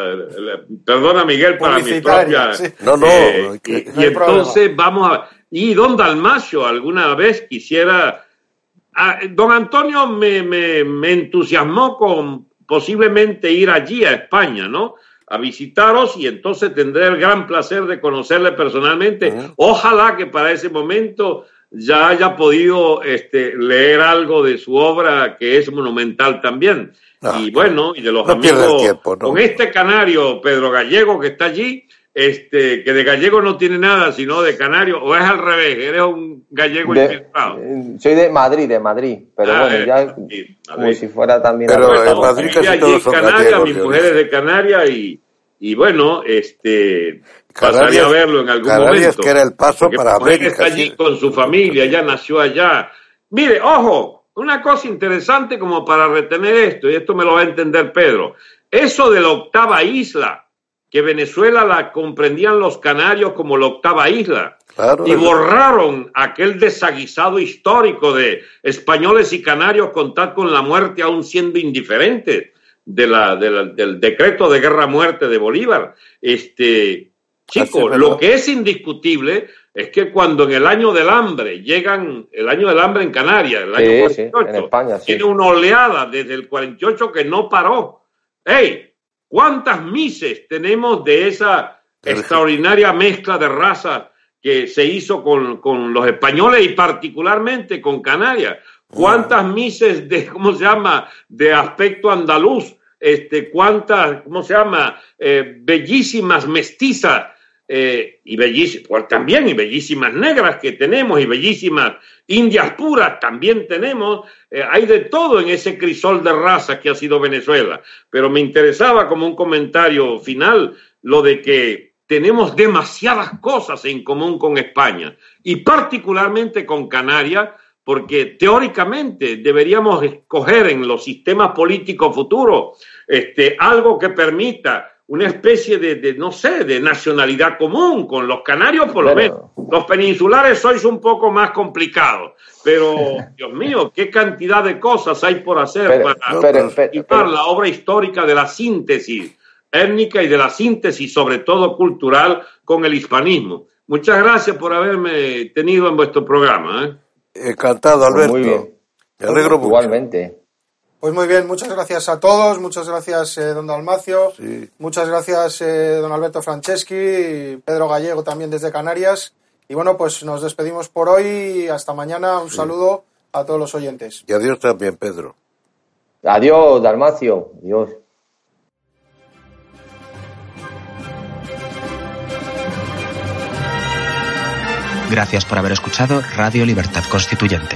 Speaker 3: perdona Miguel, para mi propia...
Speaker 1: sí.
Speaker 2: No, no,
Speaker 3: Eh, y,
Speaker 2: que-
Speaker 3: y
Speaker 1: no hay
Speaker 3: entonces vamos a... Y don Dalmacio alguna vez quisiera... Ah, don Antonio me, me, me entusiasmó con posiblemente ir allí a España, ¿no? A visitaros y entonces tendré el gran placer de conocerle personalmente. Ojalá que para ese momento ya haya podido este, leer algo de su obra que es monumental también.
Speaker 2: Ah,
Speaker 3: y bueno, y de los
Speaker 2: no
Speaker 3: amigos
Speaker 2: tiempo, ¿no?
Speaker 3: con este canario Pedro Gallego que está allí, este, que de gallego no tiene nada, sino de canario, o es al revés, eres un gallego
Speaker 4: De-
Speaker 3: infiltrado.
Speaker 4: eh, soy de Madrid, de Madrid, pero
Speaker 3: Ah,
Speaker 4: bueno, ya
Speaker 3: Madrid,
Speaker 4: como
Speaker 3: Madrid.
Speaker 4: si fuera también
Speaker 2: Pero
Speaker 4: algo-
Speaker 2: en
Speaker 3: Bueno,
Speaker 2: Madrid casi
Speaker 3: allí
Speaker 2: todos son
Speaker 3: Canarias, mi mujer es de Canarias y, y bueno, este pasaría a verlo en algún
Speaker 2: Canarias
Speaker 3: momento.
Speaker 2: que era el paso
Speaker 3: Porque
Speaker 2: para América,
Speaker 3: Está allí
Speaker 2: sí.
Speaker 3: con su familia, ya nació allá. Mire, ojo, una cosa interesante como para retener esto, y esto me lo va a entender Pedro. Eso de la octava isla, que Venezuela la comprendían los canarios como la octava isla.
Speaker 2: Claro,
Speaker 3: y borraron aquel desaguisado histórico de españoles y canarios contar con la muerte aún siendo indiferentes de la, de la- del decreto de guerra-muerte de Bolívar. Este,
Speaker 2: Así
Speaker 3: chico,
Speaker 2: es,
Speaker 3: lo que es indiscutible es que cuando en el año del hambre llegan, el año del hambre en Canarias, el año
Speaker 4: sí,
Speaker 3: 48,
Speaker 4: en España, sí.
Speaker 3: tiene una oleada desde el 48 que no paró. ¡Ey! ¿Cuántas mises tenemos de esa extraordinaria mezcla de razas que se hizo con, con los españoles y particularmente con Canarias? ¿Cuántas mises de, ¿cómo se llama?, de aspecto andaluz? Este, ¿Cuántas, ¿cómo se llama?, eh, bellísimas mestizas eh, y bellísimas, pues también, y bellísimas negras que tenemos, y bellísimas indias puras también tenemos, eh, hay de todo en ese crisol de razas que ha sido Venezuela. Pero me interesaba como un comentario final lo de que tenemos demasiadas cosas en común con España y particularmente con Canarias, porque teóricamente deberíamos escoger en los sistemas políticos futuros este, algo que permita una especie de, de, no sé, de nacionalidad común con los canarios, por lo menos. Los peninsulares sois un poco más complicados, pero Dios mío, qué cantidad de cosas hay por hacer
Speaker 4: Pero-
Speaker 3: para
Speaker 4: pero- pero-
Speaker 3: la obra histórica de la síntesis étnica y de la síntesis, sobre todo cultural, con el hispanismo. Muchas gracias por haberme tenido en vuestro programa. ¿eh?
Speaker 2: Encantado,
Speaker 4: Pues
Speaker 2: Alberto.
Speaker 4: muy bien.
Speaker 2: Me alegro mucho.
Speaker 4: Igualmente.
Speaker 1: Pues muy bien, muchas gracias a todos, muchas gracias eh, don Dalmacio,
Speaker 2: Sí.
Speaker 1: muchas gracias eh, don Alberto Franceschi, y Pedro Gallego también desde Canarias. Y bueno, pues nos despedimos por hoy, hasta mañana, un saludo a todos los oyentes.
Speaker 2: Y adiós también, Pedro.
Speaker 4: Adiós, Dalmacio. Adiós.
Speaker 5: Gracias por haber escuchado Radio Libertad Constituyente.